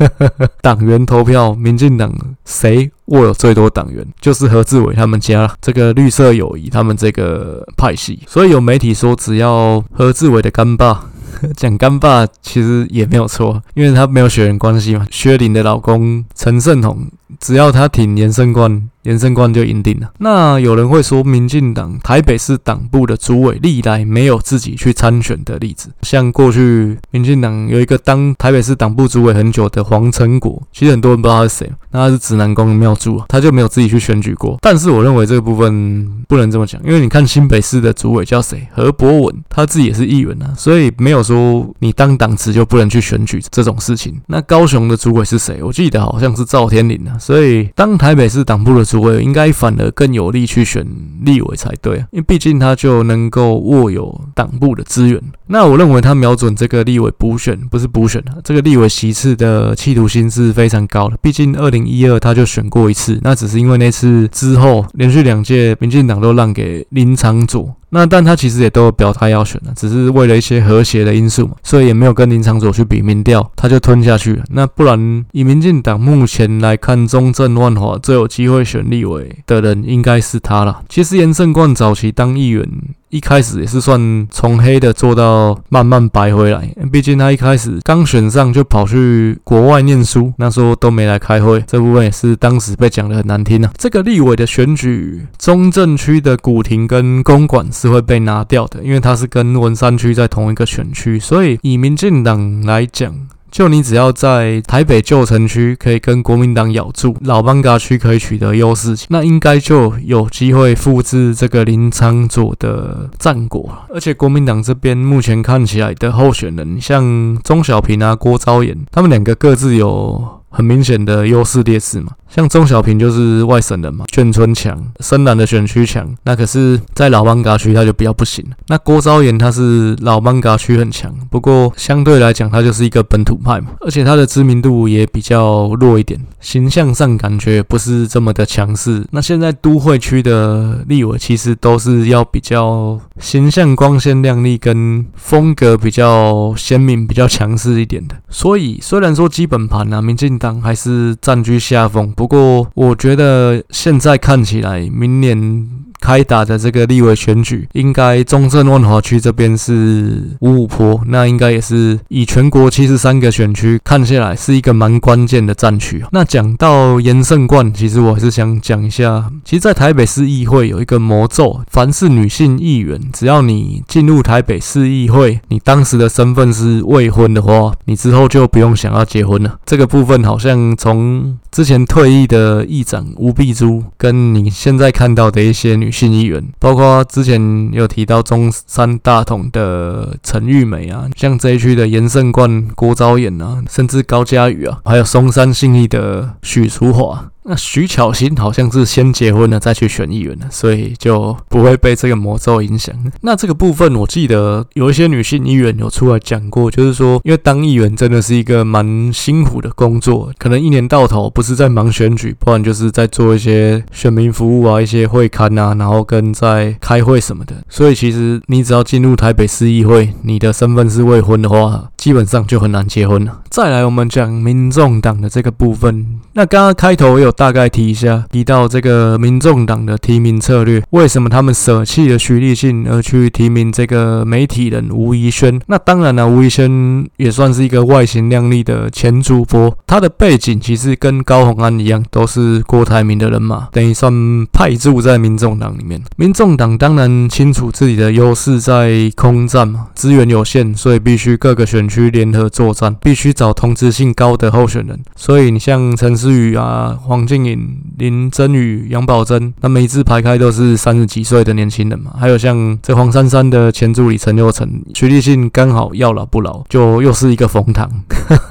党员投票，民进党谁握有最多党员？就是何志伟他们家这个绿色友谊他们这个派系。所以有媒体说，只要何志伟的干爸。讲干爸其实也没有错，因为他没有血缘关系嘛。薛玲的老公陈胜洪，只要他挺颜胜冠。颜胜冠就赢定了。那有人会说，民进党台北市党部的主委历来没有自己去参选的例子，像过去民进党有一个当台北市党部主委很久的黄成国，其实很多人不知道他是谁，那他是指南宫的庙祝，他就没有自己去选举过。但是我认为这个部分不能这么讲，因为你看新北市的主委叫谁？何博文，他自己也是议员啊，所以没有说你当党职就不能去选举这种事情。那高雄的主委是谁？我记得好像是赵天麟啊，所以当台北市党部的主主委应该反而更有力去选立委才对啊，因为毕竟他就能够握有党部的资源。那我认为他瞄准这个立委补选，不是补选啊，这个立委席次的企图心是非常高的。毕竟二零一二他就选过一次，那只是因为那次之后连续两届民进党都让给林昶佐。那但他其实也都有表态要选了，只是为了一些和谐的因素嘛，所以也没有跟林长佐去比民调，他就吞下去了。那不然以民进党目前来看，中正万华最有机会选立委的人应该是他了。其实严正冠早期当议员。一开始也是算从黑的做到慢慢白回来，毕竟他一开始刚选上就跑去国外念书，那时候都没来开会，这部分也是当时被讲得很难听啊。这个立委的选举，中正区的古亭跟公馆是会被拿掉的，因为他是跟文山区在同一个选区，所以以民进党来讲。就你只要在台北旧城区可以跟国民党咬住，老邦嘎区可以取得优势，那应该就有机会复制这个林昶佐的战果。而且国民党这边目前看起来的候选人，像钟小平啊、郭昭衍，他们两个各自有很明显的优势劣势嘛。像钟小平就是外省人嘛，眷村强，深蓝的选区强，那可是，在老艋舺区他就比较不行。那郭昭岩他是老艋舺区很强，不过相对来讲他就是一个本土派嘛，而且他的知名度也比较弱一点，形象上感觉不是这么的强势。那现在都会区的立委其实都是要比较形象光鲜亮丽，跟风格比较鲜明、比较强势一点的。所以虽然说基本盘啊，民进党还是占据下风。不不过，我觉得现在看起来，明年开打的这个立委选举，应该中正万华区这边是五五坡，那应该也是以全国七十三个选区看下来，是一个蛮关键的战区。那讲到严胜冠，其实我还是想讲一下，其实，在台北市议会有一个魔咒，凡是女性议员，只要你进入台北市议会，你当时的身份是未婚的话，你之后就不用想要结婚了。这个部分好像从之前退役的议长吴碧珠，跟你现在看到的一些女信议员，包括之前有提到中山大同的陈玉梅啊，像这一区的严胜冠、郭昭衍啊，甚至高佳宇啊，还有松山信义的许淑华。那徐巧芯好像是先结婚了再去选议员的，所以就不会被这个魔咒影响。那这个部分我记得有一些女性议员有出来讲过，就是说，因为当议员真的是一个蛮辛苦的工作，可能一年到头不是在忙选举，不然就是在做一些选民服务啊、一些会刊啊，然后跟在开会什么的。所以其实你只要进入台北市议会，你的身份是未婚的话，基本上就很难结婚了。再来，我们讲民众党的这个部分，那刚刚开头有。大概提一下，提到这个民众党的提名策略，为什么他们舍弃了徐立信而去提名这个媒体人吴怡轩？那当然了，吴怡轩也算是一个外形靓丽的前主播，他的背景其实跟高虹安一样，都是郭台铭的人马，等于算派驻在民众党里面。民众党当然清楚自己的优势在空战嘛，资源有限，所以必须各个选区联合作战，必须找同质性高的候选人。所以你像陈思宇啊、黄静颖、林真宇、杨宝珍，那每一次排开都是三十几岁的年轻人嘛。还有像这黄珊珊的前助理陈六成，徐立信刚好要老不老，就又是一个冯唐。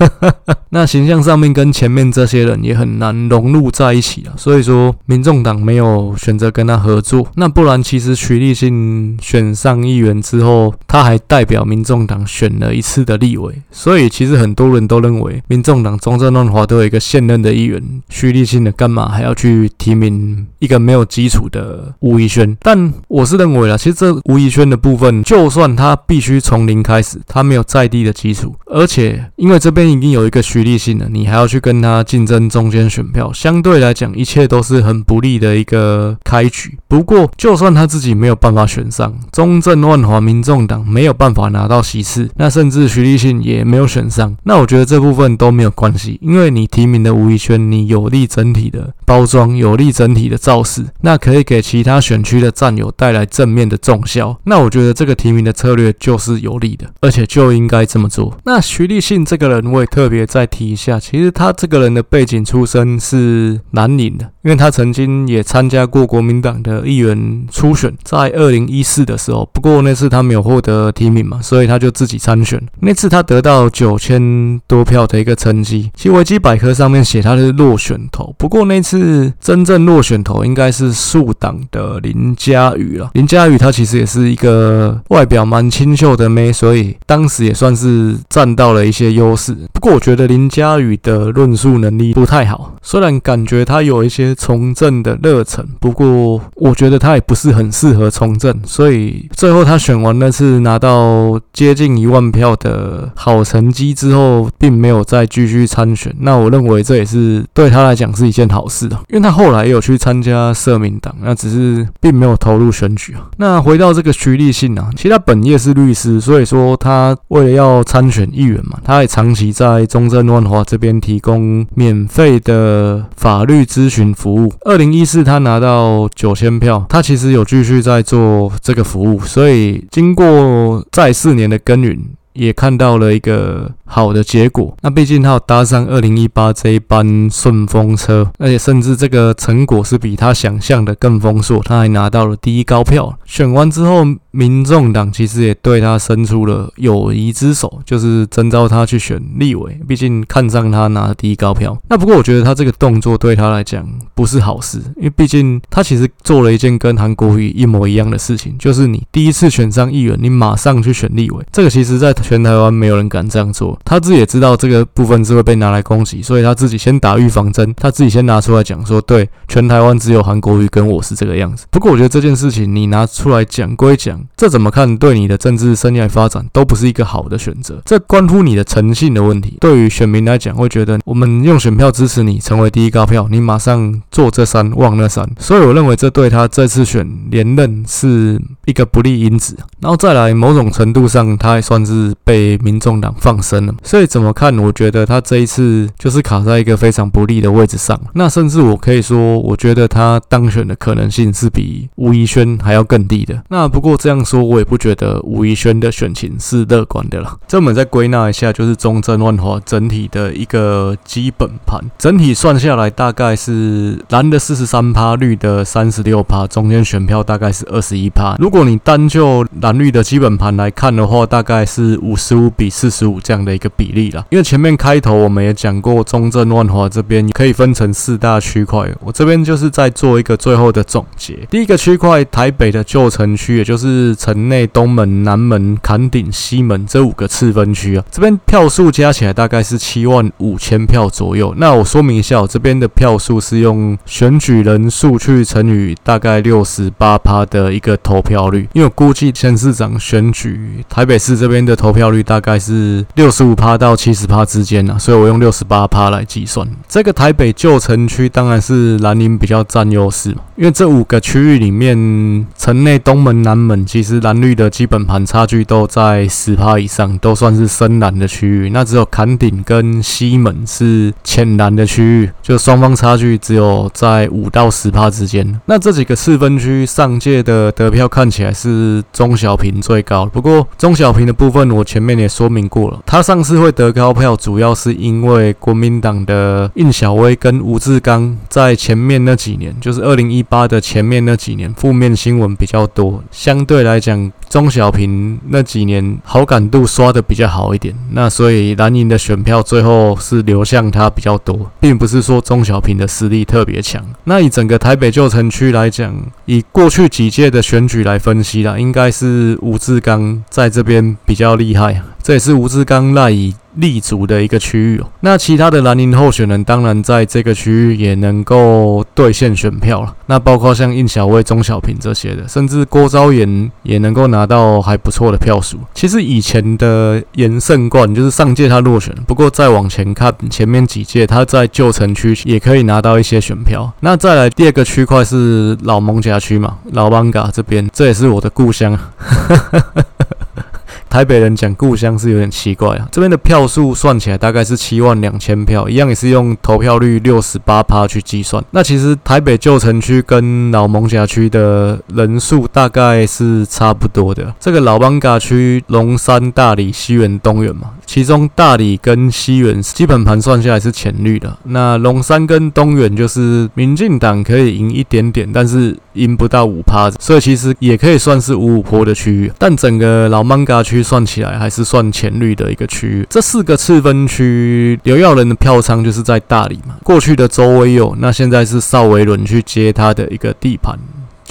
那形象上面跟前面这些人也很难融入在一起啊。所以说，民众党没有选择跟他合作。那不然，其实徐立信选上议员之后，他还代表民众党选了一次的立委。所以其实很多人都认为，民众党中正万华都有一个现任的议员徐立信的，干嘛还要去提名一个没有基础的吴怡轩？但我是认为啦，其实这吴怡轩的部分，就算他必须从零开始，他没有在地的基础，而且因为这边已经有一个徐立信了，你还要去跟他竞争中间选票，相对来讲，一切都是很不利的一个开局。不过，就算他自己没有办法选上，中正万华民众党没有办法拿到席次，那甚至徐立信也没有选上，那我觉得这部分都没有关系，因为你提名的吴怡轩，你有利整体的包装，有利整体的造势，那可以给其他选区的战友带来正面的重效。那我觉得这个提名的策略就是有利的，而且就应该这么做。那徐立信这个人，我也特别再提一下，其实他这个人的背景出身是南宁的，因为他曾经也参加过国民党的议员初选，在二零一四的时候，不过那次他没有获得提名嘛，所以他就自己参选。那次他得到九千多票的一个成绩，其实维基百科上面写他是落选头，不过那次真正落选头应该是树党的林佳宇了。林佳宇他其实也是一个外表蛮清秀的妹，所以当时也算是占到了一些优势。不过我觉得林佳宇的论述能力不太好，虽然感觉他有一些从政的热忱，不过我觉得他也不是很适合从政，所以最后他选完那次拿到接近一万票的好成绩之后，并没有再继续参选。那我认为这也是对他来讲是是一件好事的，因为他后来也有去参加社民党，那只是并没有投入选举啊。那回到这个徐立信啊，其实他本业是律师，所以说他为了要参选议员嘛，他也长期在中正万华这边提供免费的法律咨询服务。二零一四他拿到九千票，他其实有继续在做这个服务，所以经过再四年的耕耘，也看到了一个好的结果。那毕竟他有搭上二零一八这一班顺风车，而且甚至这个成果是比他想象的更丰硕，他还拿到了第一高票。选完之后，民众党其实也对他伸出了友谊之手，就是征召他去选立委。毕竟看上他拿第一高票。那不过我觉得他这个动作对他来讲不是好事，因为毕竟他其实做了一件跟韩国瑜一模一样的事情，就是你第一次选上议员，你马上去选立委。这个其实在全台湾没有人敢这样做。他自己也知道这个部分是会被拿来攻击，所以他自己先打预防针，他自己先拿出来讲说，对，全台湾只有韩国瑜跟我是这个样子。不过我觉得这件事情你拿出来讲归讲。这怎么看，对你的政治生涯发展都不是一个好的选择。这关乎你的诚信的问题。对于选民来讲，会觉得我们用选票支持你成为第一高票，你马上坐这山望那山。所以我认为这对他这次选连任是一个不利因子。然后再来，某种程度上，他还算是被民众党放生了。所以怎么看？我觉得他这一次就是卡在一个非常不利的位置上。那甚至我可以说，我觉得他当选的可能性是比吴怡轩还要更低的。那不过这样。说，我也不觉得吴怡轩的选情是乐观的了。这我们再归纳一下，就是中正万华整体的一个基本盘，整体算下来大概是蓝的四十三趴，绿的三十六趴，中间选票大概是二十一趴。如果你单就蓝绿的基本盘来看的话，大概是五十五比四十五这样的一个比例了。因为前面开头我们也讲过，中正万华这边可以分成四大区块，我这边就是在做一个最后的总结。第一个区块，台北的旧城区，也就是。城内东门、南门、崁顶、西门这五个次分区啊，这边票数加起来大概是七万五千票左右。那我说明一下，我这边的票数是用选举人数去乘以大概六十八趴的一个投票率，因为我估计前市长选举台北市这边的投票率大概是六十十五趴到七十趴之间啊，所以我用六十八趴来计算。这个台北旧城区当然是蓝营比较占优势，因为这五个区域里面，城内东门、南门其实蓝绿的基本盘差距都在十趴以上，都算是深蓝的区域。那只有坎顶跟西门是浅蓝的区域，就双方差距只有在五到十趴之间。那这几个四分区上届的得票看起来是中小平最高，不过中小平的部分我前面也说明过了，它上上次会得高票，主要是因为国民党的印小薇跟吴志刚在前面那几年，就是二零一八的前面那几年，负面新闻比较多，相对来讲，钟小平那几年好感度刷得比较好一点，那所以蓝营的选票最后是流向他比较多，并不是说钟小平的实力特别强。那以整个台北旧城区来讲，以过去几届的选举来分析啦，应该是吴志刚在这边比较厉害，这也是吴志刚赖以立足的一个区域。那其他的蓝营候选人当然在这个区域也能够兑现选票了。那包括像应小薇、钟小平这些的，甚至郭昭岩也能够拿到还不错的票数。其实以前的严胜冠就是上届他落选，不过再往前看前面几届他在旧城区也可以拿到一些选票。那再来第二个区块是老艋舺区嘛，老艋舺这边，这也是我的故乡。台北人讲故乡是有点奇怪啊，这边的票数算起来大概是七万两千票，一样也是用投票率六十八趴去计算。那其实台北旧城区跟老艋舺区的人数大概是差不多的。这个老艋舺区龙山、大理、西园、东园嘛，其中大理跟西园基本盘算下来是浅绿的，那龙山跟东园就是民进党可以赢一点点，但是赢不到五趴，所以其实也可以算是五五坡的区域。但整个老曼嘎区。算起来还是算浅绿的一个区域。这四个次分区，刘耀仁的票仓就是在大理嘛。过去的周威佑，那现在是邵维伦去接他的一个地盘。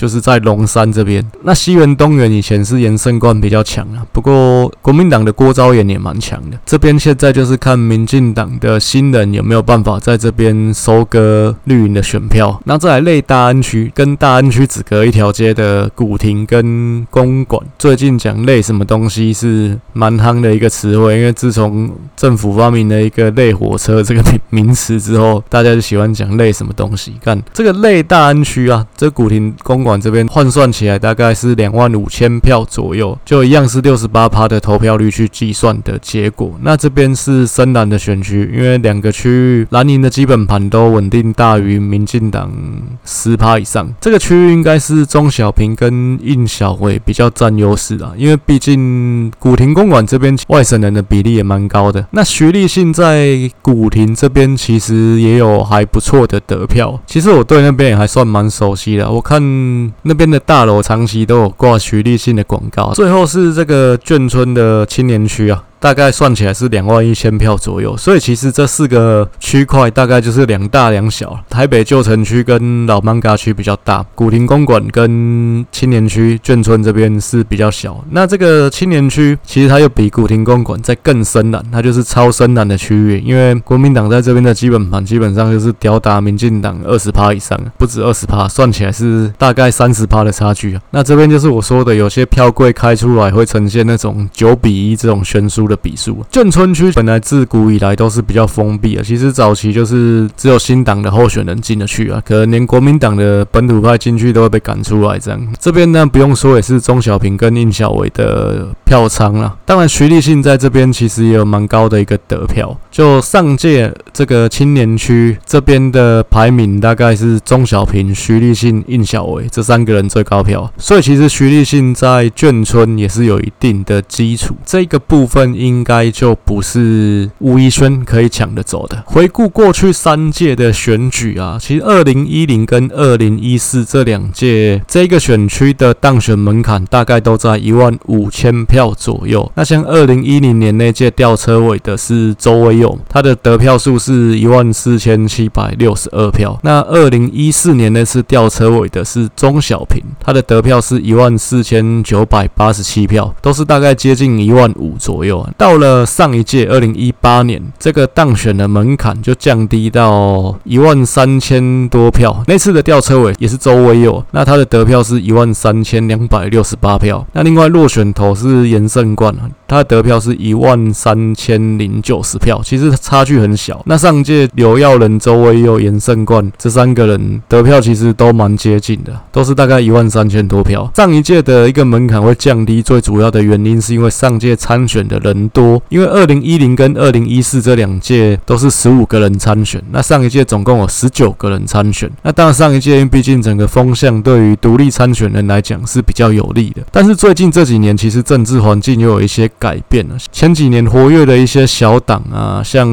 就是在龙山这边，那西园东园以前是颜胜冠比较强啊，不过国民党的郭昭岩也蛮强的。这边现在就是看民进党的新人有没有办法在这边收割绿营的选票。那再来类大安区，跟大安区只隔一条街的古亭跟公馆，最近讲类什么东西是蛮夯的一个词汇，因为自从政府发明了一个类火车这个名名词之后，大家就喜欢讲类什么东西。看这个类大安区啊，这古亭公馆。这边换算起来大概是两万五千票左右，就一样是六十八趴的投票率去计算的结果。那这边是深蓝的选区，因为两个区域蓝营的基本盘都稳定大于民进党十趴以上。这个区域应该是钟小平跟应晓薇比较占优势啦，因为毕竟古亭公馆这边外省人的比例也蛮高的。那徐立信在古亭这边其实也有还不错的得票。其实我对那边也还算蛮熟悉的，我看。那边的大楼长期都有挂徐立信的广告。最后是这个眷村的青年区啊。大概算起来是两万一千票左右，所以其实这四个区块大概就是两大两小。台北旧城区跟老曼嘎区比较大，古亭公馆跟青年区眷村这边是比较小。那这个青年区其实它又比古亭公馆再更深蓝，它就是超深蓝的区域。因为国民党在这边的基本盘基本上就是吊打民进党二十趴以上，不止二十趴，算起来是大概三十趴的差距啊。那这边就是我说的，有些票柜开出来会呈现那种九比一这种悬殊的笔数，眷村区本来自古以来都是比较封闭的，其实早期就是只有新党的候选人进得去啊，可能连国民党的本土派进去都会被赶出来这样。这边呢不用说，也是钟小平跟宁小伟的票仓了。当然，徐立信在这边其实也有蛮高的一个得票。就上届这个青年区这边的排名，大概是钟小平、徐立信、应小维这三个人最高票，所以其实徐立信在眷村也是有一定的基础。这个部分应该就不是吴怡轩可以抢得走的。回顾过去三届的选举啊，其实二零一零跟二零一四这两届这个选区的当选门槛大概都在一万五千票左右。那像二零一零年那届吊车尾的是周威佑，他的得票数是一万四千七百六十二票。那二零一四年那次吊车尾的是钟小平，他的得票是一万四千九百八十七票，都是大概接近一万五左右。到了上一届二零一八年，这个当选的门槛就降低到一万三千多票。那次的吊车尾也是周威佑，那他的得票是一万三千两百六十八票。那另外落选头是严胜冠。他的得票是一万三千零九十票，其实差距很小。那上届刘耀仁、周威佑、严胜冠这三个人得票其实都蛮接近的，都是大概一万三千多票。上一届的一个门槛会降低，最主要的原因是因为上届参选的人多，因为二零一零跟二零一四这两届都是十五个人参选，那上一届总共有十九个人参选。那当然上一届因为毕竟整个风向对于独立参选人来讲是比较有利的，但是最近这几年其实政治环境又有一些改变了。前几年活跃的一些小党啊，像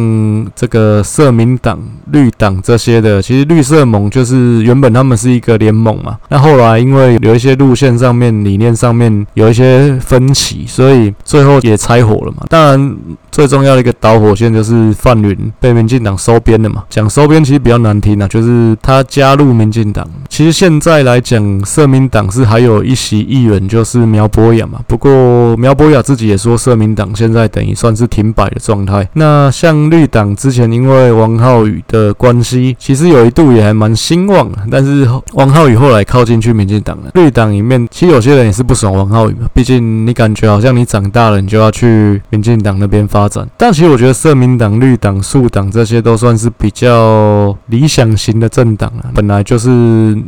这个社民党、绿党这些的，其实绿色盟就是原本他们是一个联盟嘛，那后来因为有一些路线上面、理念上面有一些分歧，所以最后也拆伙了嘛。当然。最重要的一个导火线就是范云被民进党收编了嘛。讲收编其实比较难听啊，就是他加入民进党。其实现在来讲，社民党是还有一席议员，就是苗博雅嘛。不过苗博雅自己也说，社民党现在等于算是停摆的状态。那像绿党之前因为王浩宇的关系，其实有一度也还蛮兴旺的。但是王浩宇后来靠近去民进党了。绿党里面其实有些人也是不爽王浩宇嘛，毕竟你感觉好像你长大了，你就要去民进党那边发。展，但其实我觉得社民党、绿党、树党这些都算是比较理想型的政党了。本来就是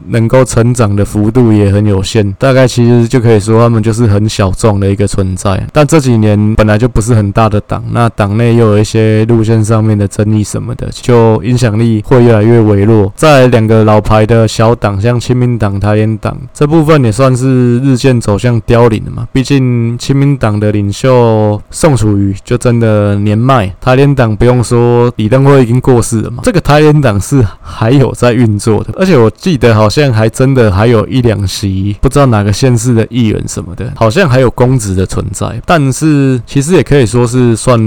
能够成长的幅度也很有限，大概其实就可以说他们就是很小众的一个存在。但这几年本来就不是很大的党，那党内又有一些路线上面的争议什么的，就影响力会越来越微弱。再两个老牌的小党，像亲民党、台联党这部分也算是日渐走向凋零了嘛。毕竟亲民党的领袖宋楚瑜就真的。年迈，台联党不用说，李登辉已经过世了嘛。这个台联党是还有在运作的，而且我记得好像还真的还有一两席，不知道哪个县市的议员什么的，好像还有公职的存在。但是其实也可以说是算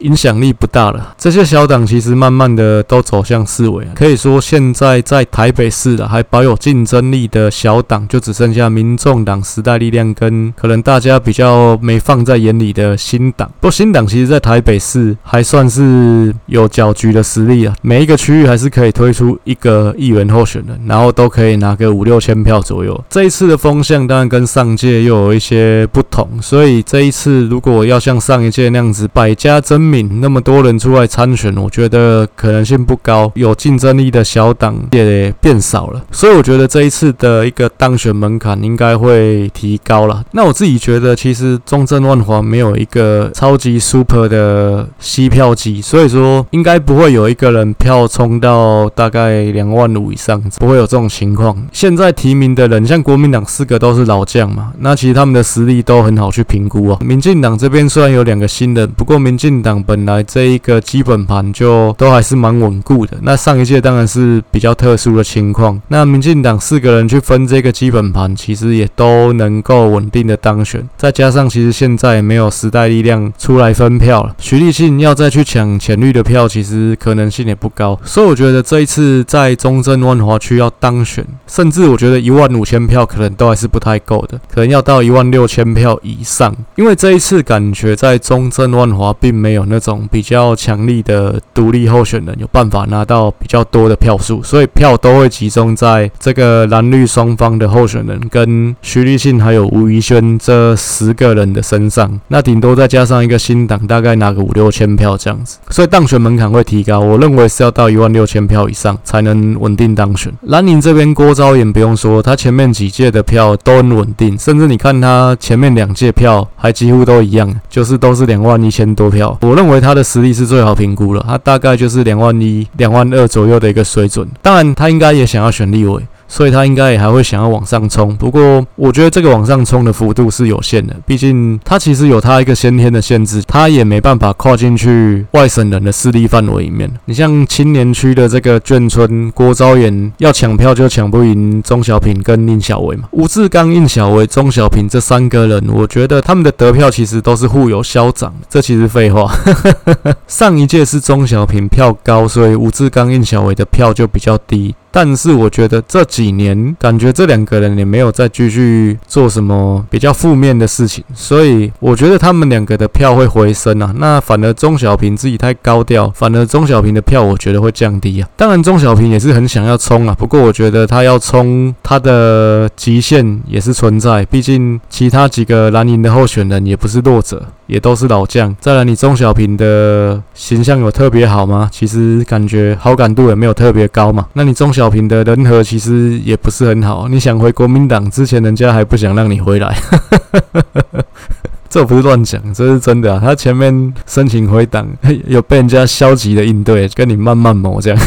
影响力不大了。这些小党其实慢慢的都走向四维，可以说现在在台北市的还保有竞争力的小党，就只剩下民众党、时代力量跟可能大家比较没放在眼里的新党。不过新党其实。在台北市还算是有搅局的实力啊，每一个区域还是可以推出一个议员候选人，然后都可以拿个五六千票左右。这一次的风向当然跟上届又有一些不同，所以这一次如果要像上一届那样子百家争鸣，那么多人出来参选，我觉得可能性不高。有竞争力的小党也变少了，所以我觉得这一次的一个当选门槛应该会提高了。那我自己觉得，其实中正万华没有一个超级 super。的吸票机，所以说应该不会有一个人票冲到大概两万五以上，不会有这种情况。现在提名的人，像国民党四个都是老将嘛，那其实他们的实力都很好去评估啊。民进党这边虽然有两个新人，不过民进党本来这一个基本盘就都还是蛮稳固的。那上一届当然是比较特殊的情况，那民进党四个人去分这个基本盘，其实也都能够稳定的当选。再加上其实现在也没有时代力量出来分票了。徐立信要再去抢浅绿的票，其实可能性也不高，所以我觉得这一次在中正万华区要当选，甚至我觉得一万五千票可能都还是不太够的，可能要到一万六千票以上，因为这一次是感觉在中正万华并没有那种比较强力的独立候选人有办法拿到比较多的票数，所以票都会集中在这个蓝绿双方的候选人跟徐立信还有吴怡轩这十个人的身上，那顶多再加上一个新党大概。拿个五六千票这样子，所以当选门槛会提高。我认为是要到一万六千票以上才能稳定当选。蓝营这边郭昭岩不用说，他前面几届的票都很稳定，甚至你看他前面两届票还几乎都一样，就是都是两万一千多票。我认为他的实力是最好评估了，他大概就是两万一、两万二左右的一个水准。当然，他应该也想要选立委。所以他应该也还会想要往上冲，不过我觉得这个往上冲的幅度是有限的，毕竟他其实有他一个先天的限制，他也没办法跨进去外省人的势力范围里面。你像青年区的这个眷村，郭昭岩要抢票就抢不赢钟小平跟宁小薇嘛，吴志刚、宁小薇、钟小平这三个人，我觉得他们的得票其实都是互有消长，这其实废话。上一届是钟小平票高，所以吴志刚、宁小薇的票就比较低。但是我觉得这几年感觉这两个人也没有再继续做什么比较负面的事情，所以我觉得他们两个的票会回升啊。那反而钟小平自己太高调，反而钟小平的票我觉得会降低啊。当然钟小平也是很想要冲啊，不过我觉得他要冲他的极限也是存在，毕竟其他几个蓝营的候选人也不是弱者。也都是老将。再来，你钟小平的形象有特别好吗？其实感觉好感度也没有特别高嘛。那你钟小平的人和其实也不是很好。你想回国民党之前，人家还不想让你回来。这不是乱讲，这是真的啊。他前面申请回党，有被人家消极的应对，跟你慢慢磨这样。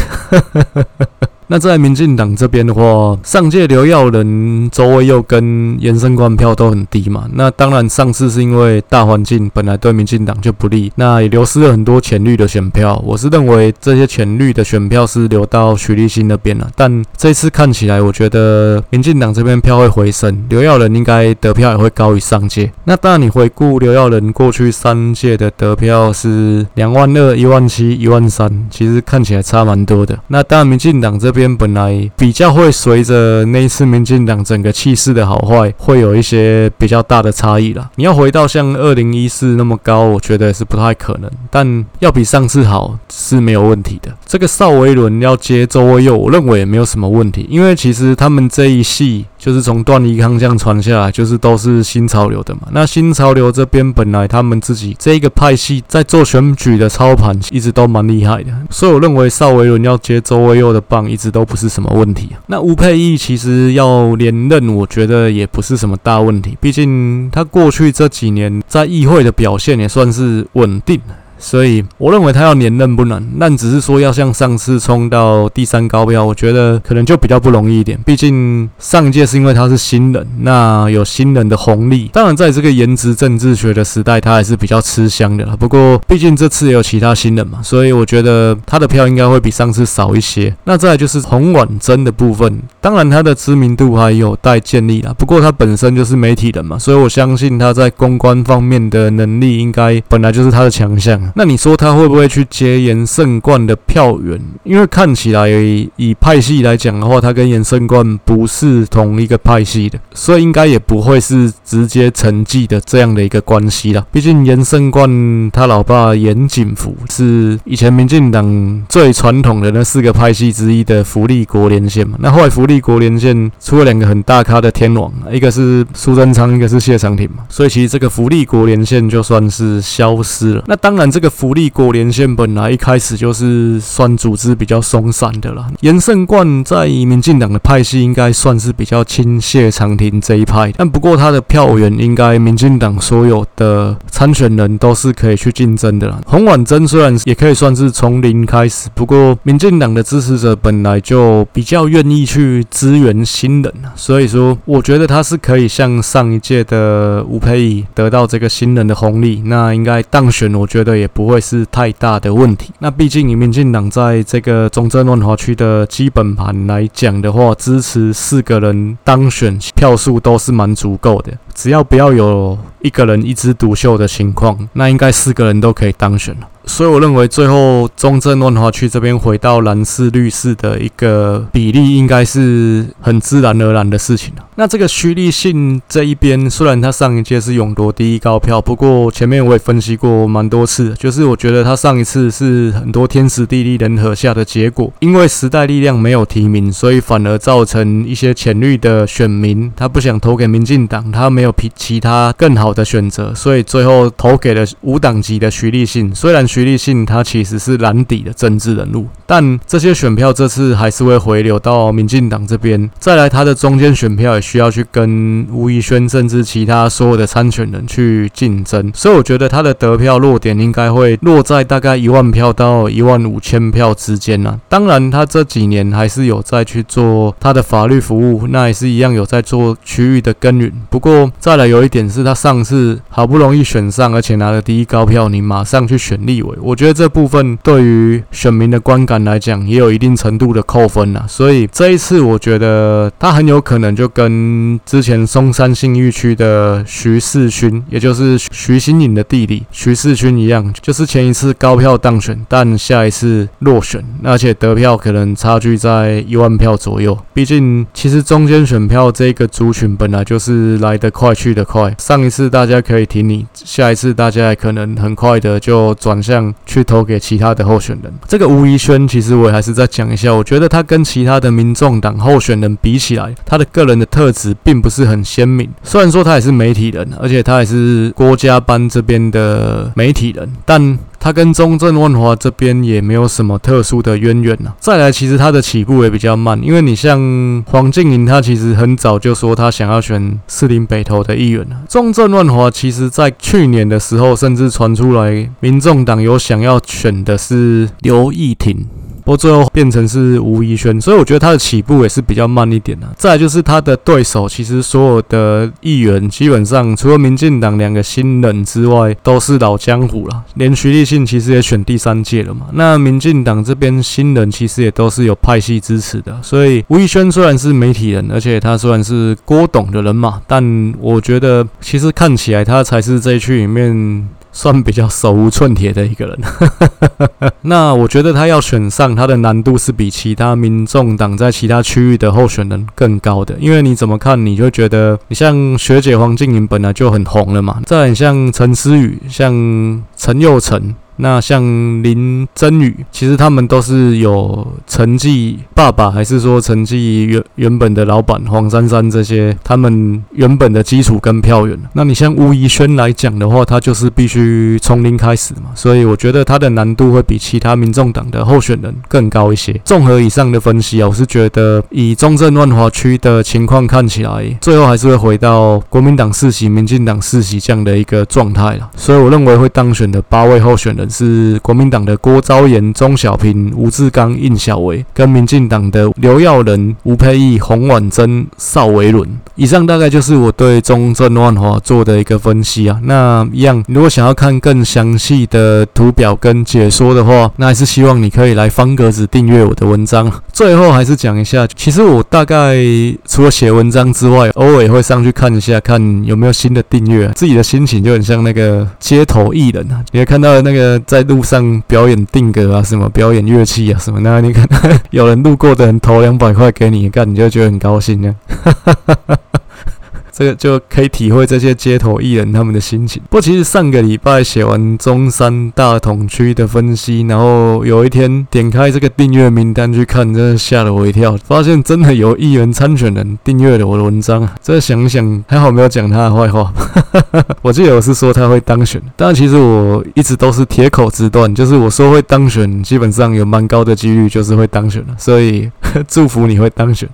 那在民进党这边的话，上届刘耀仁、周威佑跟延伸官票都很低嘛。那当然，上次是因为大环境本来对民进党就不利，那也流失了很多浅绿的选票。我是认为这些浅绿的选票是流到许立新那边了。但这次看起来，我觉得民进党这边票会回升，刘耀仁应该得票也会高于上届。那当然，你回顾刘耀仁过去三届的得票是两万二、一万七、一万三，其实看起来差蛮多的。那当然，民进党这边。边本来比较会随着那一次民进党整个气势的好坏，会有一些比较大的差异啦。你要回到像二零一四那么高，我觉得是不太可能。但要比上次好是没有问题的。这个邵维伦要接周威佑，我认为也没有什么问题，因为其实他们这一系就是从段宜康这样传下来，就是都是新潮流的嘛。那新潮流这边本来他们自己这一个派系在做选举的操盘一直都蛮厉害的，所以我认为邵维伦要接周威佑的棒一直。都不是什么问题。那吴沛忆其实要连任，我觉得也不是什么大问题。毕竟他过去这几年在议会的表现也算是稳定。所以我认为他要连任不难，但只是说要像上次冲到第三高票，我觉得可能就比较不容易一点。毕竟上届是因为他是新人，那有新人的红利。当然，在这个颜值政治学的时代，他还是比较吃香的啦。不过，毕竟这次也有其他新人嘛，所以我觉得他的票应该会比上次少一些。那再就是洪婉珍的部分，当然他的知名度还有待建立啦。不过他本身就是媒体人嘛，所以我相信他在公关方面的能力应该本来就是他的强项。那你说他会不会去接颜圣冠的票源？因为看起来以派系来讲的话，他跟颜圣冠不是同一个派系的，所以应该也不会是直接承继的这样的一个关系啦。毕竟颜圣冠他老爸严锦福是以前民进党最传统的那四个派系之一的福利国连线嘛。那后来福利国连线出了两个很大咖的天王，一个是苏贞昌，一个是谢长廷嘛。所以其实这个福利国连线就算是消失了。那当然。这这个福利国连线本来一开始就是算组织比较松散的啦。严胜冠在民进党的派系应该算是比较亲谢长廷这一派，但不过他的票源应该民进党所有的参选人都是可以去竞争的啦。洪婉珍虽然也可以算是从零开始，不过民进党的支持者本来就比较愿意去支援新人，所以说我觉得他是可以像上一届的吴沛忆得到这个新人的红利，那应该当选，我觉得也。不会是太大的问题。那毕竟民进党在这个中正万华区的基本盘来讲的话，支持四个人当选票数都是蛮足够的。只要不要有一个人一枝独秀的情况，那应该四个人都可以当选了。所以我认为最后中正万华区这边回到蓝四绿四的一个比例，应该是很自然而然的事情了。那这个徐立信这一边，虽然他上一届是勇夺第一高票，不过前面我也分析过蛮多次，就是我觉得他上一次是很多天时地利人和下的结果，因为时代力量没有提名，所以反而造成一些浅绿的选民他不想投给民进党，他没有比其他更好的选择，所以最后投给了无党籍的徐立信。虽然徐徐立信他其实是蓝底的政治人物，但这些选票这次还是会回流到民进党这边。再来，他的中间选票也需要去跟吴怡轩甚至其他所有的参选人去竞争，所以我觉得他的得票落点应该会落在大概一万票到一万五千票之间呢。当然，他这几年还是有在去做他的法律服务，那也是一样有在做区域的耕耘。不过，再来有一点是他上次好不容易选上，而且拿了第一高票，你马上去选立委。我觉得这部分对于选民的观感来讲，也有一定程度的扣分呐。所以这一次，我觉得他很有可能就跟之前松山信义区的徐世勋，也就是徐新颖的弟弟徐世勋一样，就是前一次高票当选，但下一次落选，而且得票可能差距在一万票左右。毕竟，其实中间选票这个族群本来就是来得快去得快。上一次大家可以挺你，下一次大家可能很快的就转向去投给其他的候选人。这个吴怡轩，其实我还是再讲一下，我觉得他跟其他的民众党候选人比起来，他的个人的特质并不是很鲜明。虽然说他也是媒体人，而且他也是郭家班这边的媒体人，但。他跟中正万华这边也没有什么特殊的渊源呐。再来，其实他的起步也比较慢，因为你像黄净莹，他其实很早就说他想要选士林北投的议员了。中正万华其实在去年的时候，甚至传出来民众党有想要选的是刘义庭。不过最后变成是吴怡轩，所以我觉得他的起步也是比较慢一点的。再就是他的对手，其实所有的议员基本上除了民进党两个新人之外，都是老江湖了。连徐立信其实也选第三届了嘛。那民进党这边新人其实也都是有派系支持的。所以吴怡轩虽然是媒体人，而且他虽然是郭董的人嘛，但我觉得其实看起来他才是这一区里面。算比较手无寸铁的一个人，那我觉得他要选上，他的难度是比其他民众党在其他区域的候选人更高的，因为你怎么看，你就觉得你像学姐黄静莹本来就很红了嘛，再很像陈思宇，像陈佑成。那像林真宇，其实他们都是有陈记爸爸，还是说陈记原原本的老板黄珊珊这些，他们原本的基础跟票源。那你像吴怡轩来讲的话，他就是必须从零开始嘛，所以我觉得他的难度会比其他民众党的候选人更高一些。综合以上的分析啊，我是觉得以中正万华区的情况看起来，最后还是会回到国民党四席、民进党四席这样的一个状态了。所以我认为会当选的八位候选人。是国民党的郭昭言、钟小平、吴志刚、印小维，跟民进党的刘耀仁、吴佩义、洪婉珍、邵维伦。以上大概就是我对中正万华做的一个分析啊。那一样，如果想要看更详细的图表跟解说的话，那还是希望你可以来方格子订阅我的文章。最后还是讲一下，其实我大概除了写文章之外，偶尔也会上去看一下，看有没有新的订阅。自己的心情就很像那个街头艺人啊，你会看到那个。在路上表演定格啊，什么表演乐器啊，什么那你看 有人路过的人投两百块给你，干你就觉得很高兴呢。这个就可以体会这些街头艺人他们的心情。不过，其实上个礼拜写完中山大同区的分析，然后有一天点开这个订阅名单去看，真的吓了我一跳，发现真的有议员参选人订阅了我的文章啊。这想想，还好没有讲他的坏话。我记得我是说他会当选，但其实我一直都是铁口直断，就是我说会当选，基本上有蛮高的几率就是会当选了。所以 祝福你会当选。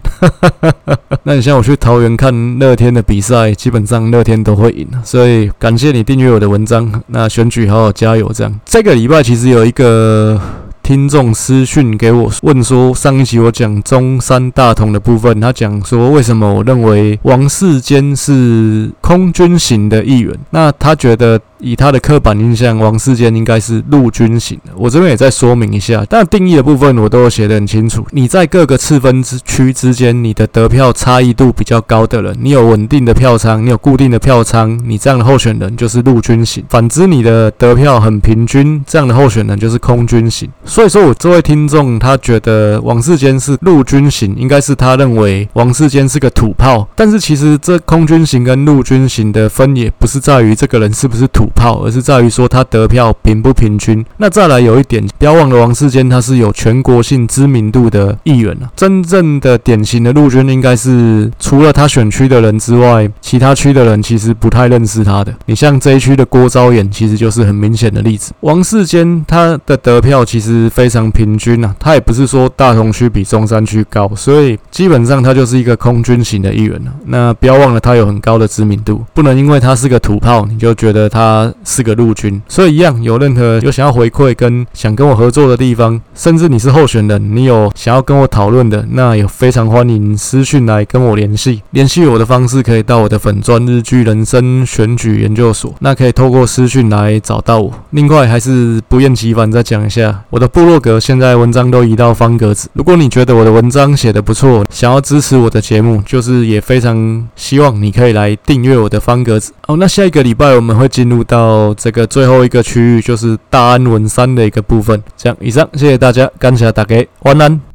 那你像我去桃园看乐天的比。比赛基本上乐天都会赢，所以感谢你订阅我的文章。那选举好好加油，这样。这个礼拜其实有一个听众私讯给我问说，上一集我讲中山大同的部分，他讲说为什么我认为王世坚是空军型的议员？那他觉得。以他的刻板印象，王世坚应该是陆军型的。我这边也再说明一下，但定义的部分我都有写得很清楚。你在各个次分之区之间，你的得票差异度比较高的人，你有稳定的票仓，你有固定的票仓，你这样的候选人就是陆军型。反之，你的得票很平均，这样的候选人就是空军型。所以说我这位听众他觉得王世坚是陆军型，应该是他认为王世坚是个土炮。但是其实这空军型跟陆军型的分野不是在于这个人是不是土。炮，而是在于说他得票平不平均。那再来有一点，不要忘了王世坚他是有全国性知名度的议员啊。真正的典型的陆军，应该是除了他选区的人之外，其他区的人其实不太认识他的。你像这一区的郭昭衍，其实就是很明显的例子。王世坚他的得票其实非常平均啊，他也不是说大同区比中山区高，所以基本上他就是一个空军型的议员啊。那不要忘了他有很高的知名度，不能因为他是个土炮，你就觉得他。他是个陆军。所以一样，有任何有想要回馈跟想跟我合作的地方，甚至你是候选人，你有想要跟我讨论的，那也非常欢迎私讯来跟我联系。联系我的方式可以到我的粉专日剧人生选举研究所，那可以透过私讯来找到我。另外，还是不厌其烦再讲一下，我的部落格现在文章都移到方格子。如果你觉得我的文章写得不错，想要支持我的节目，就是也非常希望你可以来订阅我的方格子。哦，那下一个礼拜我们会进入到这个最后一个区域，就是大安文山的一个部分。这样，以上谢谢大家，感谢大家，晚安。